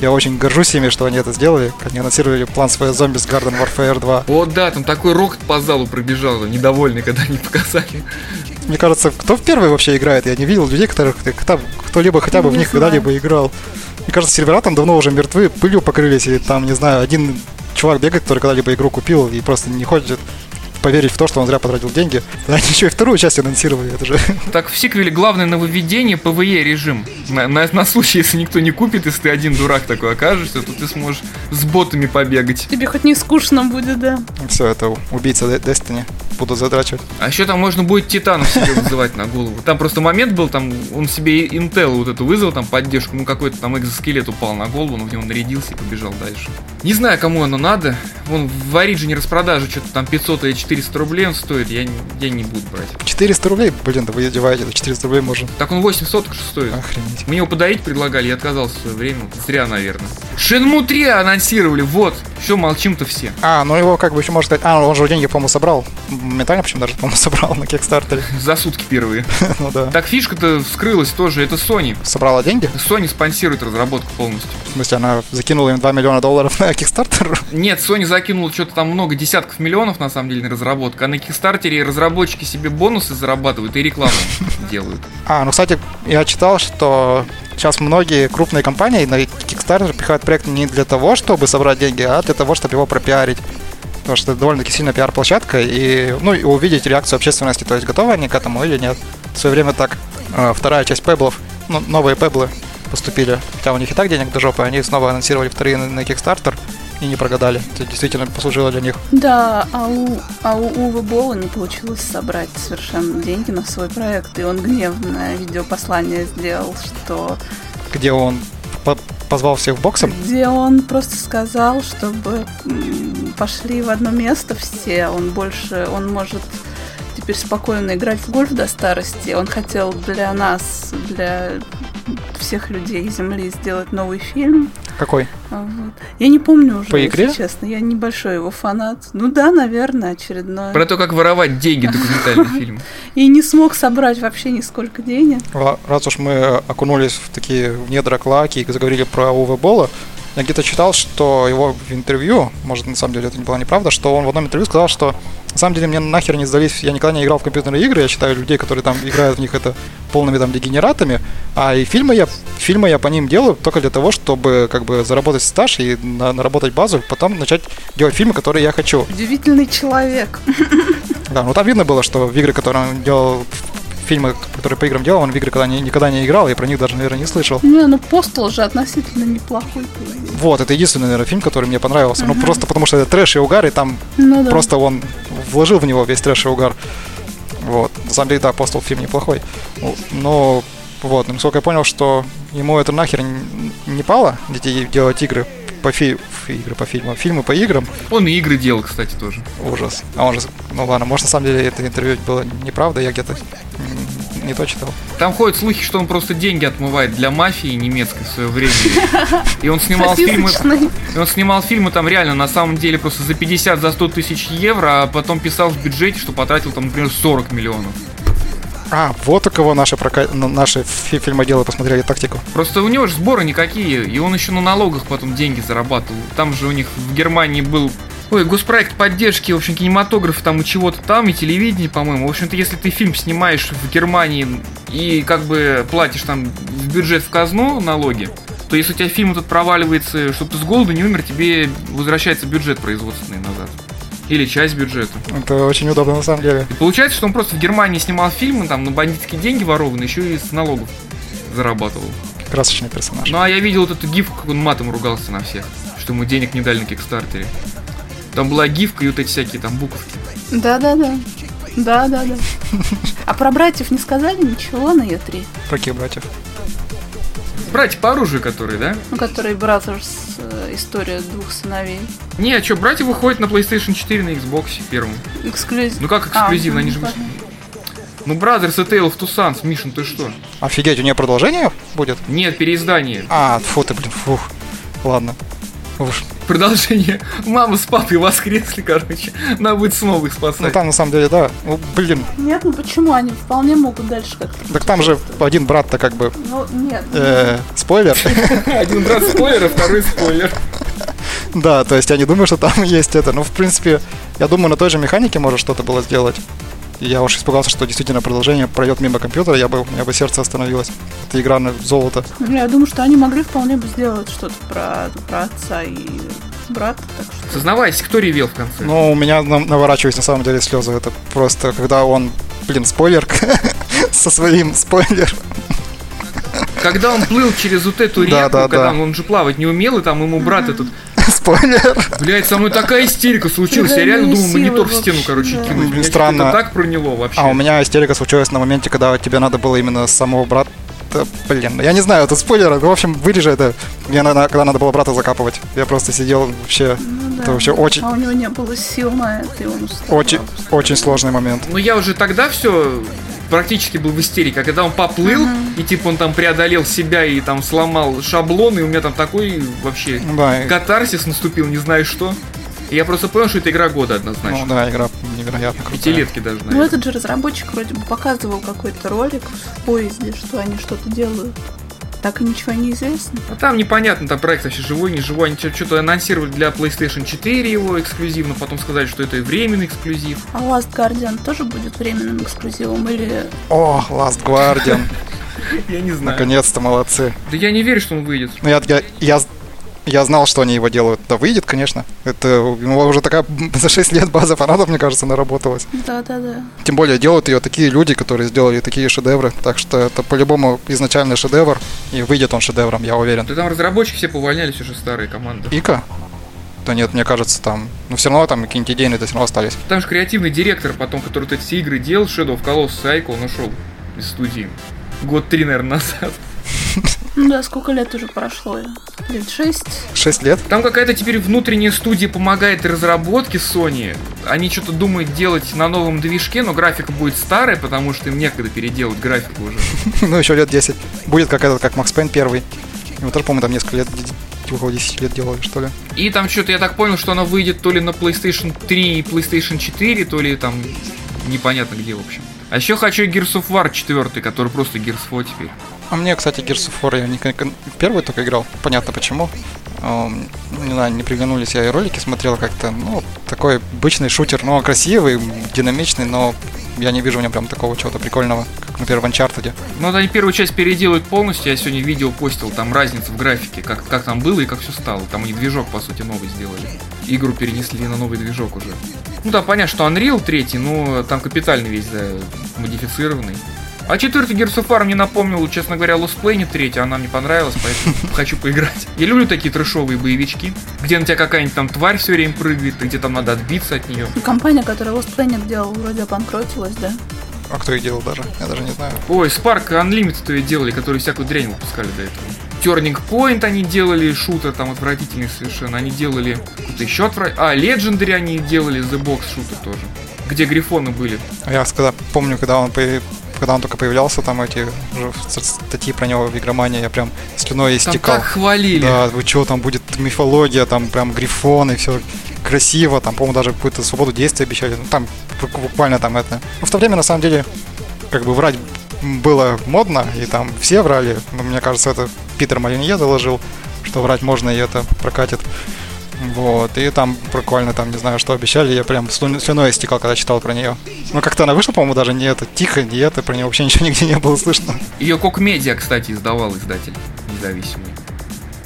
я очень горжусь ими, что они это сделали. Они анонсировали план своей зомби с Garden Warfare 2. О, да, там такой рок по залу пробежал, недовольный, когда они [LAUGHS] показали. Мне кажется, кто в первый вообще играет? Я не видел людей, которых кто-либо хотя бы не в них когда-либо играл. Мне кажется, сервера там давно уже мертвы, пылью покрылись, и там, не знаю, один чувак бегает, который когда-либо игру купил и просто не ходит поверить в то, что он зря потратил деньги. Они еще и вторую часть анонсировали, это же. [LAUGHS] Так, в сиквеле главное нововведение PvE режим. На, на, на случай, если никто не купит, если ты один дурак такой окажешься, то ты сможешь с ботами побегать. Тебе хоть не скучно будет, да. Все, это убийца Destiny. будут задрачивать. А еще там можно будет Титанов себе вызывать на голову. Там просто момент был, там он себе Intel вот эту вызвал, там поддержку, ну какой-то там экзоскелет упал на голову, он в него нарядился и побежал дальше. Не знаю, кому оно надо. Вон в Origin распродажа что-то там 500 или 400 рублей он стоит, я, я не буду брать. 400 рублей? Блин, да вы издеваетесь, за 400 рублей можно. Так он 800 же стоит. Охренеть. Мне его подарить предлагали, я отказался в свое время. Зря, наверное. Шенму 3 анонсировали, вот. Все, молчим-то все. А, ну его как бы еще можно сказать... А, он же деньги, по-моему, собрал. Моментально, почему даже, по-моему, [LAUGHS] собрал на Кикстартере. [LAUGHS] За сутки первые. [LAUGHS] ну да. Так фишка-то вскрылась тоже, это Sony. Собрала деньги? Sony спонсирует разработку полностью. В смысле, она закинула им 2 миллиона долларов на Кикстартер? Нет, Sony закинула что-то там много десятков миллионов, на самом деле, на разработку. А на Кикстартере разработчики себе бонусы зарабатывают и рекламу [LAUGHS] делают. А, ну, кстати, я читал, что сейчас многие крупные компании на Kickstarter пихают проект не для того, чтобы собрать деньги, а для того, чтобы его пропиарить. Потому что это довольно-таки сильная пиар-площадка, и, ну, и увидеть реакцию общественности, то есть готовы они к этому или нет. В свое время так э, вторая часть пеблов, ну, новые пеблы поступили, хотя у них и так денег до жопы, они снова анонсировали вторые на, на Kickstarter и не прогадали. Это действительно послужило для них. Да, а у, а у Увы Бола не получилось собрать совершенно деньги на свой проект, и он гневное видеопослание сделал, что... Где он позвал всех боксом? Где он просто сказал, чтобы пошли в одно место все, он больше, он может теперь спокойно играть в гольф до старости. Он хотел для нас, для всех людей Земли сделать новый фильм. Какой? Вот. Я не помню уже, По игре? если честно. Я небольшой его фанат. Ну да, наверное, очередной. Про то, как воровать деньги [LAUGHS] документальный фильм. И не смог собрать вообще нисколько денег. Раз уж мы окунулись в такие в недра клаки и заговорили про Уве Бола, я где-то читал, что его в интервью, может на самом деле это не была неправда, что он в одном интервью сказал, что на самом деле мне нахер не сдались, я никогда не играл в компьютерные игры, я считаю людей, которые там играют в них это полными там дегенератами, а и фильмы я, фильмы я по ним делаю только для того, чтобы как бы заработать стаж и на, наработать базу, потом начать делать фильмы, которые я хочу. Удивительный человек. [LAUGHS] Да, ну там видно было, что в игры, которые он делал фильмы, которые по играм делал, он в игры когда не, никогда не играл, и про них даже, наверное, не слышал. Не, ну Постол же относительно неплохой. Вот, это единственный, наверное, фильм, который мне понравился. Uh-huh. Ну, просто потому что это трэш и угар, и там ну, да. просто он вложил в него весь трэш и угар. Вот. На самом деле, да, Постол фильм неплохой. Но вот, насколько я понял, что ему это нахер не пало, детей делать игры по фи... игры по фильмам, фильмы по играм. Он и игры делал, кстати, тоже. Ужас. А он же, ну ладно, может на самом деле это интервью было неправда, я где-то не то читал. Там ходят слухи, что он просто деньги отмывает для мафии немецкой в свое время. [LAUGHS] И он снимал фильмы. И он снимал фильмы там реально на самом деле просто за 50, за 100 тысяч евро, а потом писал в бюджете, что потратил там, например, 40 миллионов. А, вот у кого наши, прока... наши фильмоделы посмотрели тактику. Просто у него же сборы никакие, и он еще на налогах потом деньги зарабатывал. Там же у них в Германии был Ой, госпроект поддержки, в общем, кинематографа там и чего-то там, и телевидение, по-моему. В общем-то, если ты фильм снимаешь в Германии и как бы платишь там в бюджет в казну налоги, то если у тебя фильм этот проваливается, чтобы ты с голоду не умер, тебе возвращается бюджет производственный назад. Или часть бюджета. Это очень удобно на самом деле. И получается, что он просто в Германии снимал фильмы, там на бандитские деньги ворованные, еще и с налогов зарабатывал. Красочный персонаж. Ну а я видел вот эту гифку, как он матом ругался на всех, что ему денег не дали на Кикстартере. Там была гифка и вот эти всякие там буковки. Да-да-да. Да-да-да. А про братьев не сказали ничего на Е3? Про каких братьев? Братья по оружию, которые, да? Ну, которые Brothers, э, история двух сыновей. Не, а что, братья выходят на PlayStation 4 на Xbox первым. Эксклюзив. Ну как эксклюзивно, а, они же... Ну, Brothers и Tale of Two Sons, Мишин, ты что? Офигеть, у нее продолжение будет? Нет, переиздание. А, фу ты, блин, фух. Ладно. Уж. Продолжение. Мама с папой воскресли, короче. Надо будет снова их спасать. Ну там на самом деле, да. Ну, блин. Нет, ну почему? Они вполне могут дальше как-то. Так там же один брат-то как бы. Ну, нет. Э, спойлер. [LAUGHS] Один брат спойлер, а второй спойлер. Да, то есть я не думаю, что там [LAUGHS] есть это. Ну, в принципе, я думаю, на той же механике может что-то было сделать. Я уж испугался, что действительно продолжение пройдет мимо компьютера, я бы, у меня бы сердце остановилось. Это игра на золото. Я думаю, что они могли вполне бы сделать что-то про, про отца и брата. Так что... Сознавайся, кто ревел в конце? Ну, у меня наворачиваются на самом деле слезы. Это просто, когда он, блин, спойлер, [LAUGHS] со своим спойлером. Когда он плыл через вот эту реку, да, да, когда да. Он, же плавать не умел, и там ему брат этот [LAUGHS] Спойлер. Блять, со мной такая истерика случилась. Я реально думал монитор в стену, короче, кинуть. Меня Странно. Это так проняло вообще. А у меня истерика случилась на моменте, когда тебе надо было именно самого брата Блин, я не знаю, это спойлер. В общем, вырежи это. Мне надо, когда надо было брата закапывать. Я просто сидел вообще. Ну да. Это вообще очень, А у него не было сил на это, и он устал. очень, очень сложный момент. Ну я уже тогда все практически был в истерике, а когда он поплыл, и типа он там преодолел себя и там сломал шаблон, и у меня там такой вообще Ну Да, и- катарсис наступил, не знаю что. И я просто понял, что это игра года однозначно. ну да, игра невероятно крутая. Пятилетки даже, Ну, наверное. этот же разработчик вроде бы показывал какой-то ролик в поезде, что они что-то делают. Так и ничего не известно. А там непонятно, там проект вообще живой, не живой. Они что-то анонсировали для PlayStation 4 его эксклюзивно, потом сказали, что это временный эксклюзив. А Last Guardian тоже будет временным эксклюзивом или... О, Last Guardian. [LAUGHS] Я не знаю. Наконец-то молодцы. Да я не верю, что он выйдет. Ну, я, я, я, я знал, что они его делают. Да выйдет, конечно. Это у него уже такая [LAUGHS] за 6 лет база фанатов, мне кажется, наработалась. Да-да-да. Тем более делают ее такие люди, которые сделали такие шедевры. Так что это по-любому изначальный шедевр. И выйдет он шедевром, я уверен. Да там разработчики все повольнялись уже старые команды. Ика? Да нет, мне кажется, там... Ну, все равно там какие-нибудь идейные-то все равно остались. Там же креативный директор, потом, который вот эти игры делал, Shadow of Colossus Cycle, он ушел из студии. Год три, наверное, назад. Ну да, сколько лет уже прошло? Лет шесть? 6 лет? Там какая-то теперь внутренняя студия помогает разработке Sony. Они что-то думают делать на новом движке, но графика будет старая, потому что им некогда переделать графику уже. [LAUGHS] ну, еще лет 10. Будет как этот, как Макс Пейн первый. Его тоже, по-моему, там несколько лет, около 10 лет делали, что ли. И там что-то, я так понял, что она выйдет то ли на PlayStation 3 и PlayStation 4, то ли там непонятно где, в общем. А еще хочу Gears of War 4, который просто Gears of War теперь. А мне, кстати, Gears of War я не, в первый только играл. Понятно почему. Не знаю, не приглянулись, я и ролики смотрел как-то. Ну, такой обычный шутер, но красивый, динамичный, но я не вижу в нем прям такого чего-то прикольного, как, например, в Uncharted. Ну, вот они первую часть переделают полностью, я сегодня видео постил, там разница в графике, как, как там было и как все стало. Там они движок, по сути, новый сделали. Игру перенесли на новый движок уже. Ну, там понятно, что Unreal 3, но там капитальный весь, да, модифицированный. А четвертый Gears of War мне напомнил, честно говоря, Lost Planet 3, она мне понравилась, поэтому [LAUGHS] хочу поиграть. Я люблю такие трэшовые боевички, где на тебя какая-нибудь там тварь все время прыгает, и где там надо отбиться от нее. Компания, которая Lost Planet делала, вроде обанкротилась, да? А кто их делал даже? Я даже не знаю. Ой, Spark Unlimited ее делали, которые всякую дрянь выпускали до этого. Turning Point они делали, шутер там отвратительный совершенно. Они делали какой-то еще отвра... А, Legendary они делали, The Box шутер тоже. Где грифоны были. Я когда, помню, когда он, когда он только появлялся, там эти статьи про него в игромании, я прям слюной Там истекал. так хвалили. Да, вы что, там будет мифология, там прям грифоны, все красиво, там, по-моему, даже какую-то свободу действия обещали. Ну, там бу- буквально там это. Ну, в то время, на самом деле, как бы врать было модно, и там все врали. Но мне кажется, это Питер Малинье заложил, что врать можно, и это прокатит. Вот, и там буквально там, не знаю, что обещали, я прям слю- слюной истекал, когда читал про нее. Ну, как-то она вышла, по-моему, даже не это, тихо, не это, про нее вообще ничего [LAUGHS] нигде не было слышно. Ее Кок Медиа, кстати, издавал издатель независимый.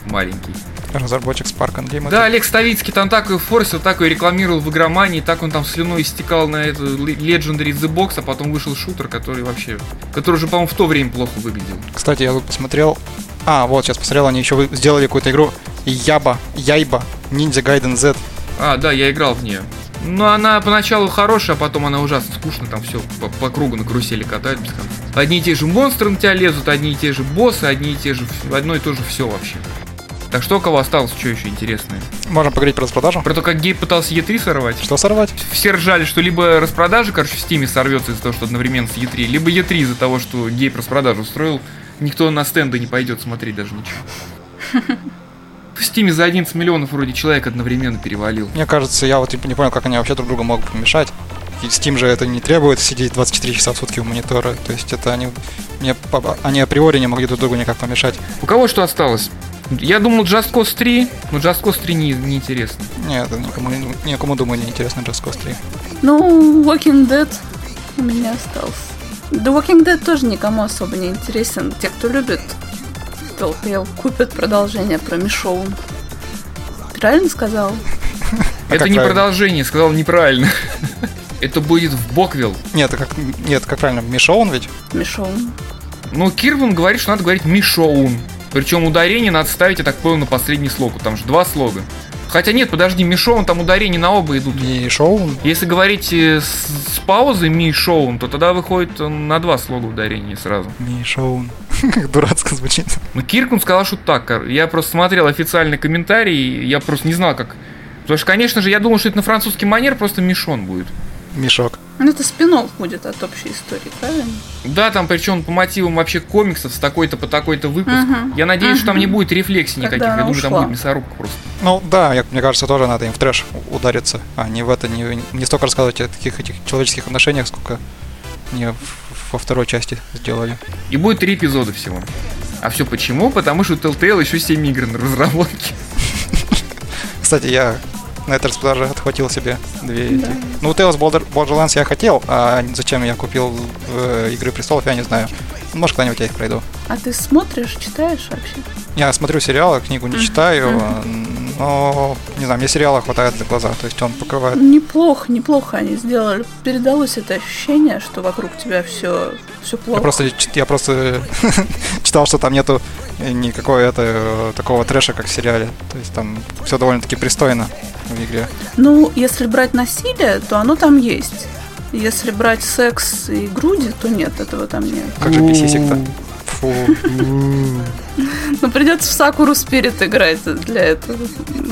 Маленький. Разработчик Spark Unlimited. Да, Олег Ставицкий там так и форсил, так и рекламировал в игромании, так он там слюной истекал на эту Legendary The Box, а потом вышел шутер, который вообще... Который уже, по-моему, в то время плохо выглядел. Кстати, я тут посмотрел. А, вот, сейчас посмотрел, они еще сделали какую-то игру Яба, Яйба, Ninja Gaiden Z. А, да, я играл в нее. Но она поначалу хорошая, а потом она ужасно скучная, там все по, по кругу на карусели катают без конца. Одни и те же монстры на тебя лезут, одни и те же боссы, одни и те же, одно и то же все вообще. Так что у кого осталось, что еще интересное? Можем поговорить про распродажу. Про то, как Гейб пытался E3 сорвать. Что сорвать? Все ржали, что либо распродажа, короче, в Стиме сорвется из-за того, что одновременно с E3, либо E3 из-за того, что Гейб распродажу устроил. Никто на стенды не пойдет смотреть даже ничего. [LAUGHS] В Стиме за 11 миллионов вроде человек одновременно перевалил. Мне кажется, я вот типа не понял, как они вообще друг другу могут помешать. И Steam же это не требует сидеть 24 часа в сутки у монитора. То есть это они, мне, они априори не могли друг другу никак помешать. У кого что осталось? Я думал Just Cause 3, но Just Cause 3 не, не интересно. Нет, никому, не- никому думаю, не интересно Just Cause 3. Ну, Walking Dead у меня остался. Да Walking Dead тоже никому особо не интересен. Те, кто любит Telltale, купят продолжение про Мишоун. Правильно сказал? А Это не правильно? продолжение, сказал неправильно. [LAUGHS] Это будет в Боквилл. Нет, это как, нет, как правильно, Мишоун ведь? Мишоун. Но Кирван говорит, что надо говорить Мишоун. Причем ударение надо ставить, я так понял, на последний слог. Там же два слога. Хотя нет, подожди, Мишоун, там ударения на оба идут. И шоу. Если говорить э, с, с паузой Мишоун, то тогда выходит э, на два слога ударения сразу. Не шоу. [LAUGHS] Как дурацко звучит. Ну, Киркун сказал, что так. Я просто смотрел официальный комментарий, я просто не знал, как... Потому что, конечно же, я думал, что это на французский манер просто Мишон будет. Мешок. Ну, это спин будет от общей истории, правильно? Да, там причем по мотивам вообще комиксов с такой-то по такой-то выпуск. Мгм. Я надеюсь, что там не будет рефлексий никаких. Когда Я думаю, там ушла. будет мясорубка просто. Ну да, я- мне кажется, тоже надо им в трэш удариться, а не в это, не, не столько рассказывать о таких этих человеческих отношениях, сколько не во второй части сделали. И будет три эпизода всего. А все почему? Потому что у Telltale еще 7 игр на разработке. Кстати, я на этот раз даже отхватил себе две эти. Ну, Tales Border- Borderlands я хотел, а зачем я купил э, Игры Престолов, я не знаю. Может, когда-нибудь я их пройду. А ты смотришь, читаешь вообще? Я смотрю сериалы, книгу не читаю, Мгм. но, не знаю, мне сериала хватает для глаза, то есть он покрывает. Неплохо, неплохо они сделали. Передалось это ощущение, что вокруг тебя все, все плохо. Я просто, я просто [LAUGHS] читал, что там нету никакой это, такого трэша, как в сериале. То есть там все довольно-таки пристойно в игре. Ну, если брать насилие, то оно там есть. Если брать секс и груди, то нет, этого там нет. Как же без сисек-то? Фу. Но придется в Сакуру Спирит играть для этого,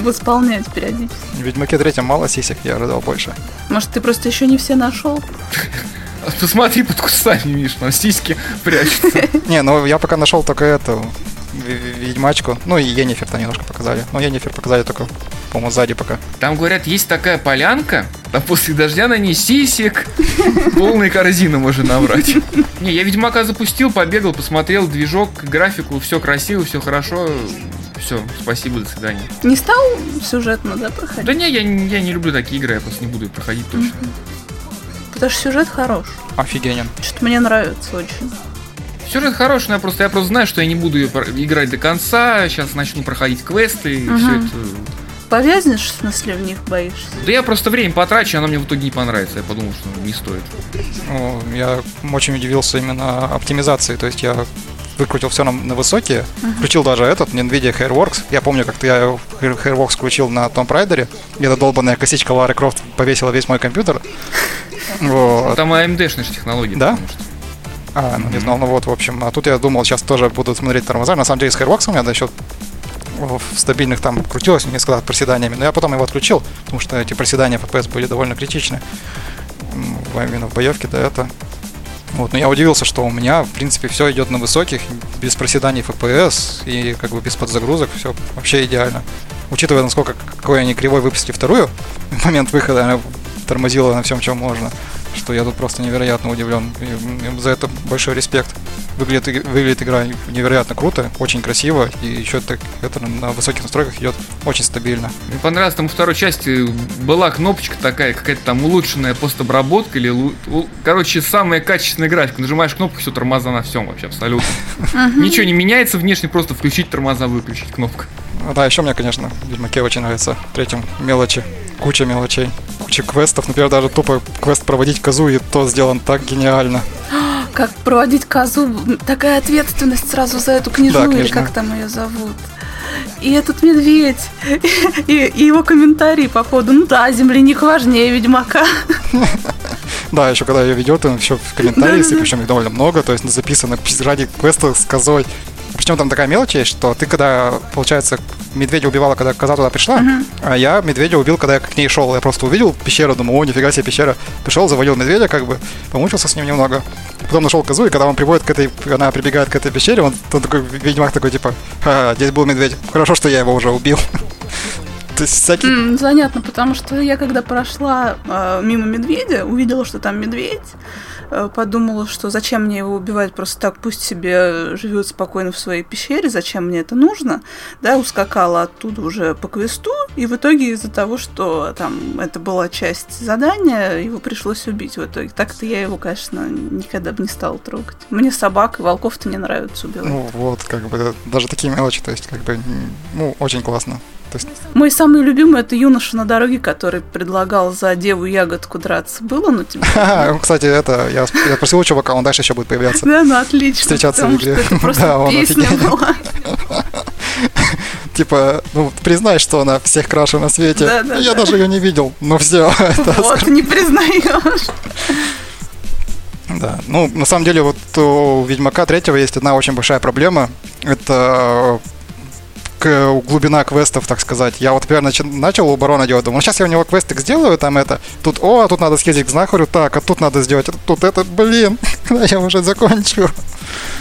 восполнять периодически. В Ведьмаке третьем мало сисек, я ожидал больше. Может, ты просто еще не все нашел? Посмотри под кустами, Миш, там сиськи прячутся. [LAUGHS] Не, ну я пока нашел только эту ведьмачку. Ну и Енифер там немножко показали. Но Енифер показали только, по-моему, сзади пока. Там, говорят, есть такая полянка, там после дождя на ней сисек, [LAUGHS] полные корзины можно набрать. [LAUGHS] Не, я Ведьмака запустил, побегал, посмотрел движок, графику, все красиво, все хорошо. Все, спасибо, до свидания. Не стал сюжетно, да, проходить? Да не, я, не- я не люблю такие игры, я просто не буду их проходить точно. Потому что сюжет хорош. Офигенен. Что-то мне нравится очень. Сюжет хороший, но я просто, я просто знаю, что я не буду про- играть до конца, сейчас начну проходить квесты, и Мгм. все это... Повязнешь, в смысле, в них боишься? Да я просто время потрачу, оно мне в итоге не понравится, я подумал, что не стоит. Ну, я очень удивился именно оптимизации. То есть я выкрутил все на, на высокие, включил даже этот NVIDIA Hairworks. Я помню, как я Hair- Hairworks включил на Tomb Raider, и эта долбанная косичка Лары Крофт повесила весь мой компьютер. [LAUGHS] Вот. Там AMD-шные же технологии. Да? потому что. А, ну не знал, ну вот, в общем. А тут я думал, сейчас тоже буду смотреть тормоза. На самом деле с Hairworks у меня да, еще в стабильных там крутилось несколько проседаниями, но я потом его отключил, потому что эти проседания FPS были довольно критичны. Именно в боевке, да, это. Вот, но я удивился, что у меня, в принципе, все идет на высоких, без проседаний FPS и как бы без подзагрузок, все вообще идеально. Учитывая, насколько какой они кривой выпустили вторую, в [LAUGHS] момент выхода она тормозила на всем, чем можно, что я тут просто невероятно удивлен. И за это большой респект. Выглядит, выглядит игра невероятно круто, очень красиво, и еще так, это на высоких настройках идет очень стабильно. Мне понравилось, там во второй части была кнопочка такая, какая-то там улучшенная постобработка или... Короче, самая качественная графика. Нажимаешь кнопку, все, тормоза на всем вообще, абсолютно. Ничего не меняется внешне, просто включить тормоза, выключить кнопка. Да, еще мне, конечно, в Ведьмаке очень нравится в третьем мелочи. Куча мелочей. Куча квестов. Например, даже тупо квест проводить козу, и то сделан так гениально. [GASPS] Как проводить козу, такая ответственность сразу за эту княжу, Да, или как там ее зовут. И этот медведь, [LAUGHS] и, и его комментарии по ходу, ну да, земляник важнее ведьмака. [LAUGHS] Да, еще когда ее ведет, он еще в комментарии, [LAUGHS] причем их довольно много, то есть записано ради квеста с козой. Причем там такая мелочь есть, что ты когда, получается, медведя убивала, когда коза туда пришла, а я медведя убил, когда я к ней шел. Я просто увидел пещеру, думаю, о, нифига себе пещера. Пришел, завалил медведя, как бы, помучился с ним немного. Потом нашел козу, и когда он приводит к этой, она прибегает к этой пещере, он, он такой, ведьмак такой, типа, «Ха, здесь был медведь. Хорошо, что я его уже убил. [LAUGHS] То есть всякие... М, Занятно, потому что я когда прошла э, мимо медведя, увидела, что там медведь, подумала, что зачем мне его убивать просто так, пусть себе живет спокойно в своей пещере, зачем мне это нужно, да, ускакала оттуда уже по квесту, и в итоге из-за того, что там это была часть задания, его пришлось убить в итоге. Так-то я его, конечно, никогда бы не стала трогать. Мне собак и волков-то не нравится убивать. Ну вот, как бы, даже такие мелочи, то есть, как бы, ну, очень классно. То есть, Мой самый любимый это юноша на дороге, который предлагал за деву ягодку драться. Было на тебе? [LAUGHS] Ха-ха, кстати, это, я, сп- я спросил у чувака, он дальше еще будет появляться. Да, ну отлично. Встречаться в игре. [LAUGHS] Да, он была. [LAUGHS] типа, ну, признай, что она всех краше на свете. Да, да, Я да. даже ее не видел, но все. Вот, не признаешь. Да, ну, на самом деле, вот у Ведьмака третьего есть одна очень большая проблема. Это глубина квестов, так сказать. Я вот, например, начи- начал у Барона делать, думал, ну, сейчас я у него квестик сделаю, там это, тут, о, а тут надо съездить к знахарю, так, а тут надо сделать, это, тут это, блин, [LAUGHS] когда я уже закончу.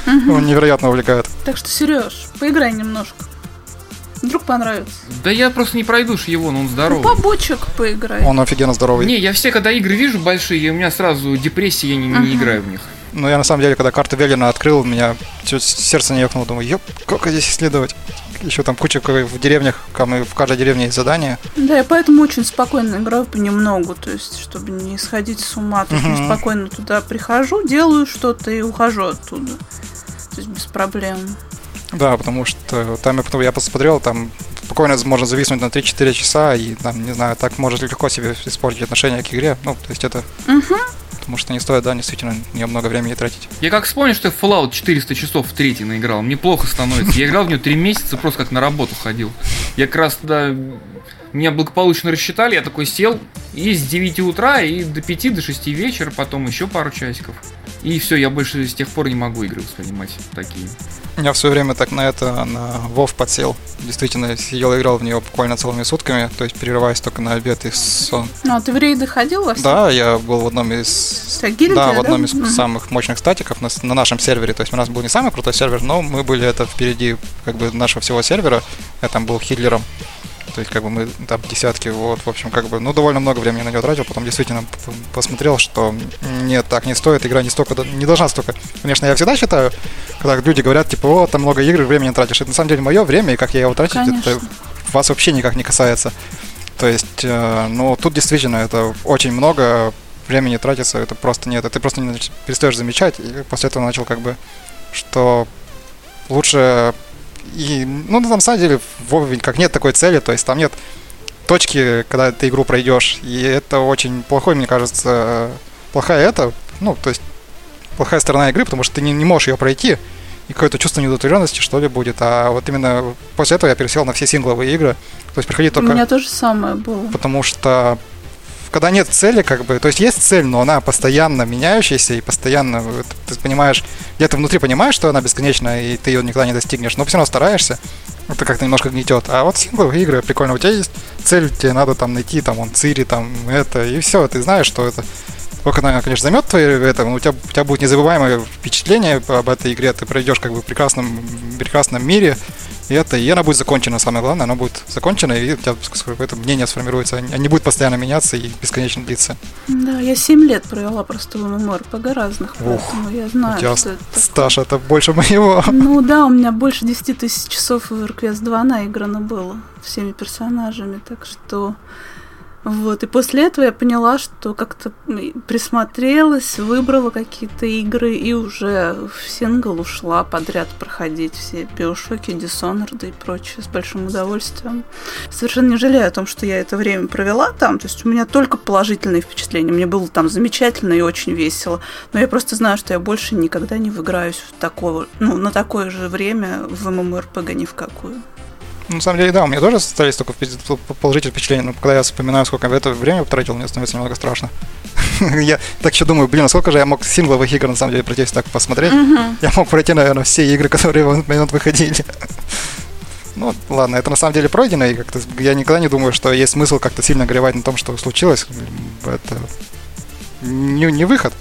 Он невероятно увлекает. Так что, Сереж, поиграй немножко. Вдруг понравится. Да я просто не пройду ж его, но он Ну, здоровый. побочек поиграй. Он офигенно здоровый. Не, я все, когда игры вижу большие, у меня сразу депрессия, я не, не играю в них. Но я на самом деле, когда карту Веллина открыл, у меня чуть сердце не ехнуло. Думаю, ёп, сколько здесь исследовать. Еще там куча в деревнях, там и в каждой деревне есть задания. Да, я поэтому очень спокойно играю понемногу, то есть, чтобы не сходить с ума. То есть, Мгм. спокойно туда прихожу, делаю что-то и ухожу оттуда. То есть, без проблем. Да, потому что там я, потом- я посмотрел, там спокойно можно зависнуть на 3-4 часа, и там, не знаю, так может легко себе испортить отношение к игре. Ну, то есть это... Мгм. Потому что не стоит, да, действительно, не много времени тратить. Я как вспомню, что я Fallout 400 часов в третий наиграл, мне плохо становится. Я играл в нее три месяца, просто как на работу ходил. Я как раз тогда... Меня благополучно рассчитали, я такой сел, и с 9 утра, и до 5, до 6 вечера, потом еще пару часиков. И все, я больше с тех пор не могу игры воспринимать такие. Я в свое время так на это, на Вов подсел. Действительно, сидел и играл в нее буквально целыми сутками, то есть перерываясь только на обед и сон. Ну, а ты в рейды ходил во все? Да, я был в одном из... Так, гильдия, да, в да? одном из Мгм. самых мощных статиков на, на нашем сервере. То есть у нас был не самый крутой сервер, но мы были это впереди как бы нашего всего сервера. Я там был хидлером. То есть как бы мы там десятки, вот, в общем, как бы, ну, довольно много времени на него тратил, потом действительно посмотрел, что нет, так не стоит, игра не столько, не должна столько. Конечно, я всегда считаю, когда люди говорят, типа, о, там много игр, времени тратишь. Это на самом деле мое время, и как я его трачу, это Конечно. вас вообще никак не касается. То есть, э, ну, тут действительно это очень много времени тратится, это просто нет, это ты просто не перестаешь замечать, и после этого начал как бы, что лучше и, ну, на самом деле, в Вове как нет такой цели, то есть там нет точки, когда ты игру пройдешь, и это очень плохой, мне кажется, плохая это, ну, то есть плохая сторона игры, потому что ты не, не можешь ее пройти, и какое-то чувство неудовлетворенности, что ли, будет. А вот именно после этого я пересел на все сингловые игры. То есть приходить У только меня то же самое было. потому что когда нет цели, как бы, то есть есть цель, но она постоянно меняющаяся и постоянно, ты понимаешь, где-то внутри понимаешь, что она бесконечна, и ты ее никогда не достигнешь, но все равно стараешься, это как-то немножко гнетет. А вот сингловые игры, прикольно, у тебя есть цель, тебе надо там найти, там, он Цири, там, это, и все, ты знаешь, что это Сколько она, конечно, займет твои это, но у тебя, у тебя будет незабываемое впечатление об этой игре, ты пройдешь как бы в прекрасном, прекрасном мире, и это, и она будет закончена, самое главное, она будет закончена, и у тебя какое-то мнение сформируется, а не будет постоянно меняться и бесконечно длиться. Да, я 7 лет провела просто в MMORPG разных, Ух, поэтому я у знаю, тебя что это такое. стаж это больше моего. Ну да, у меня больше 10 тысяч часов в Request 2 наиграно было всеми персонажами, так что... Вот, и после этого я поняла, что как-то присмотрелась, выбрала какие-то игры и уже в сингл ушла подряд проходить все биошоки, Dishonored и прочее с большим удовольствием. Совершенно не жалею о том, что я это время провела там, то есть у меня только положительные впечатления. Мне было там замечательно и очень весело. Но я просто знаю, что я больше никогда не выиграюсь в такого, ну, на такое же время в MMORPG ни в какую. Ну, На самом деле, да, у меня тоже остались только положительные впечатления, но когда я вспоминаю, сколько в это время потратил, мне становится немного страшно. [LAUGHS] Я так еще думаю, блин, а сколько же я мог сингловых игр на самом деле пройти, если так посмотреть. Я мог пройти, наверное, все игры, которые в этот момент выходили. Ну, ладно, это на самом деле пройдено, и как-то я никогда не думаю, что есть смысл как-то сильно горевать на том, что случилось. Это не, не выход.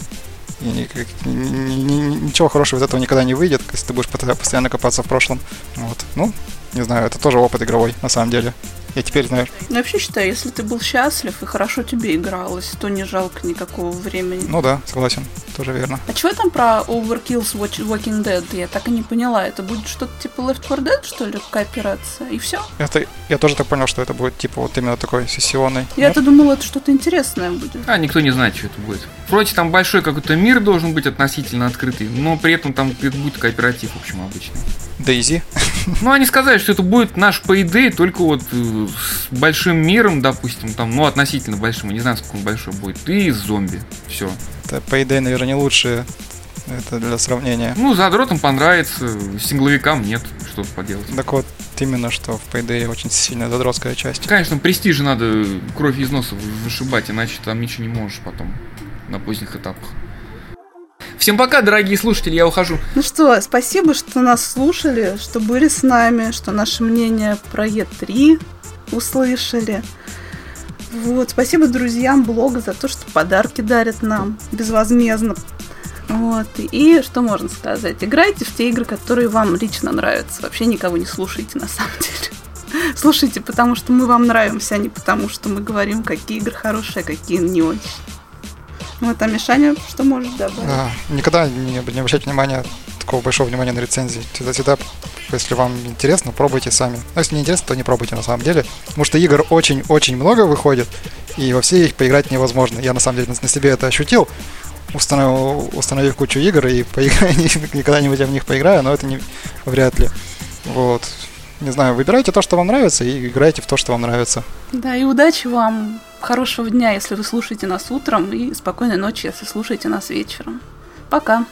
И ничего хорошего из этого никогда не выйдет, если ты будешь постоянно копаться в прошлом. Вот. Ну, не знаю, это тоже опыт игровой, на самом деле. Я теперь знаю. Я вообще считаю, если ты был счастлив и хорошо тебе игралось, то не жалко никакого времени. Ну да, согласен, тоже верно. А чего там про Overkill's Watch- Walking Dead? Я так и не поняла. Это будет что-то типа Left 4 Dead, что ли, кооперация? И все? Это, я тоже так понял, что это будет типа вот именно такой сессионный. Я-то думала, это что-то интересное будет. А, никто не знает, что это будет. Вроде там большой какой-то мир должен быть относительно открытый, но при этом там это будет кооператив, в общем, обычный. Дейзи. Ну, они сказали, что это будет наш Payday, только вот э, с большим миром, допустим, там, ну, относительно большим, я не знаю, сколько он большой будет, и зомби. Все. Это Payday, наверное, не лучшее. Это для сравнения. Ну, задротам понравится, сингловикам нет, что поделать. Так вот, именно, что в Payday очень сильная задротская часть. Конечно, престижи надо кровь из носа вышибать, иначе там ничего не можешь потом на поздних этапах. Всем пока, дорогие слушатели, я ухожу. Ну что, спасибо, что нас слушали, что были с нами, что наше мнение про Е3 услышали. Вот, спасибо друзьям блога за то, что подарки дарят нам безвозмездно. Вот, и что можно сказать? Играйте в те игры, которые вам лично нравятся. Вообще никого не слушайте, на самом [LAUGHS] деле. Слушайте, потому что мы вам нравимся, а не потому что мы говорим, какие игры хорошие, а какие не очень. Вот, а Мишаня, что может добавить? Да, никогда не, не обращайте внимания, такого большого внимания на рецензии. Всегда-всегда, если вам интересно, пробуйте сами. А если не интересно, то не пробуйте на самом деле. Потому что игр очень-очень много выходит, и во все их поиграть невозможно. Я на самом деле на себе это ощутил, установил, установив кучу игр и поиграю, [LAUGHS] когда-нибудь я в них поиграю, но это не, вряд ли. Вот. Не знаю, выбирайте то, что вам нравится, и играйте в то, что вам нравится. Да, и удачи вам Хорошего дня, если вы слушаете нас утром, и спокойной ночи, если слушаете нас вечером. Пока!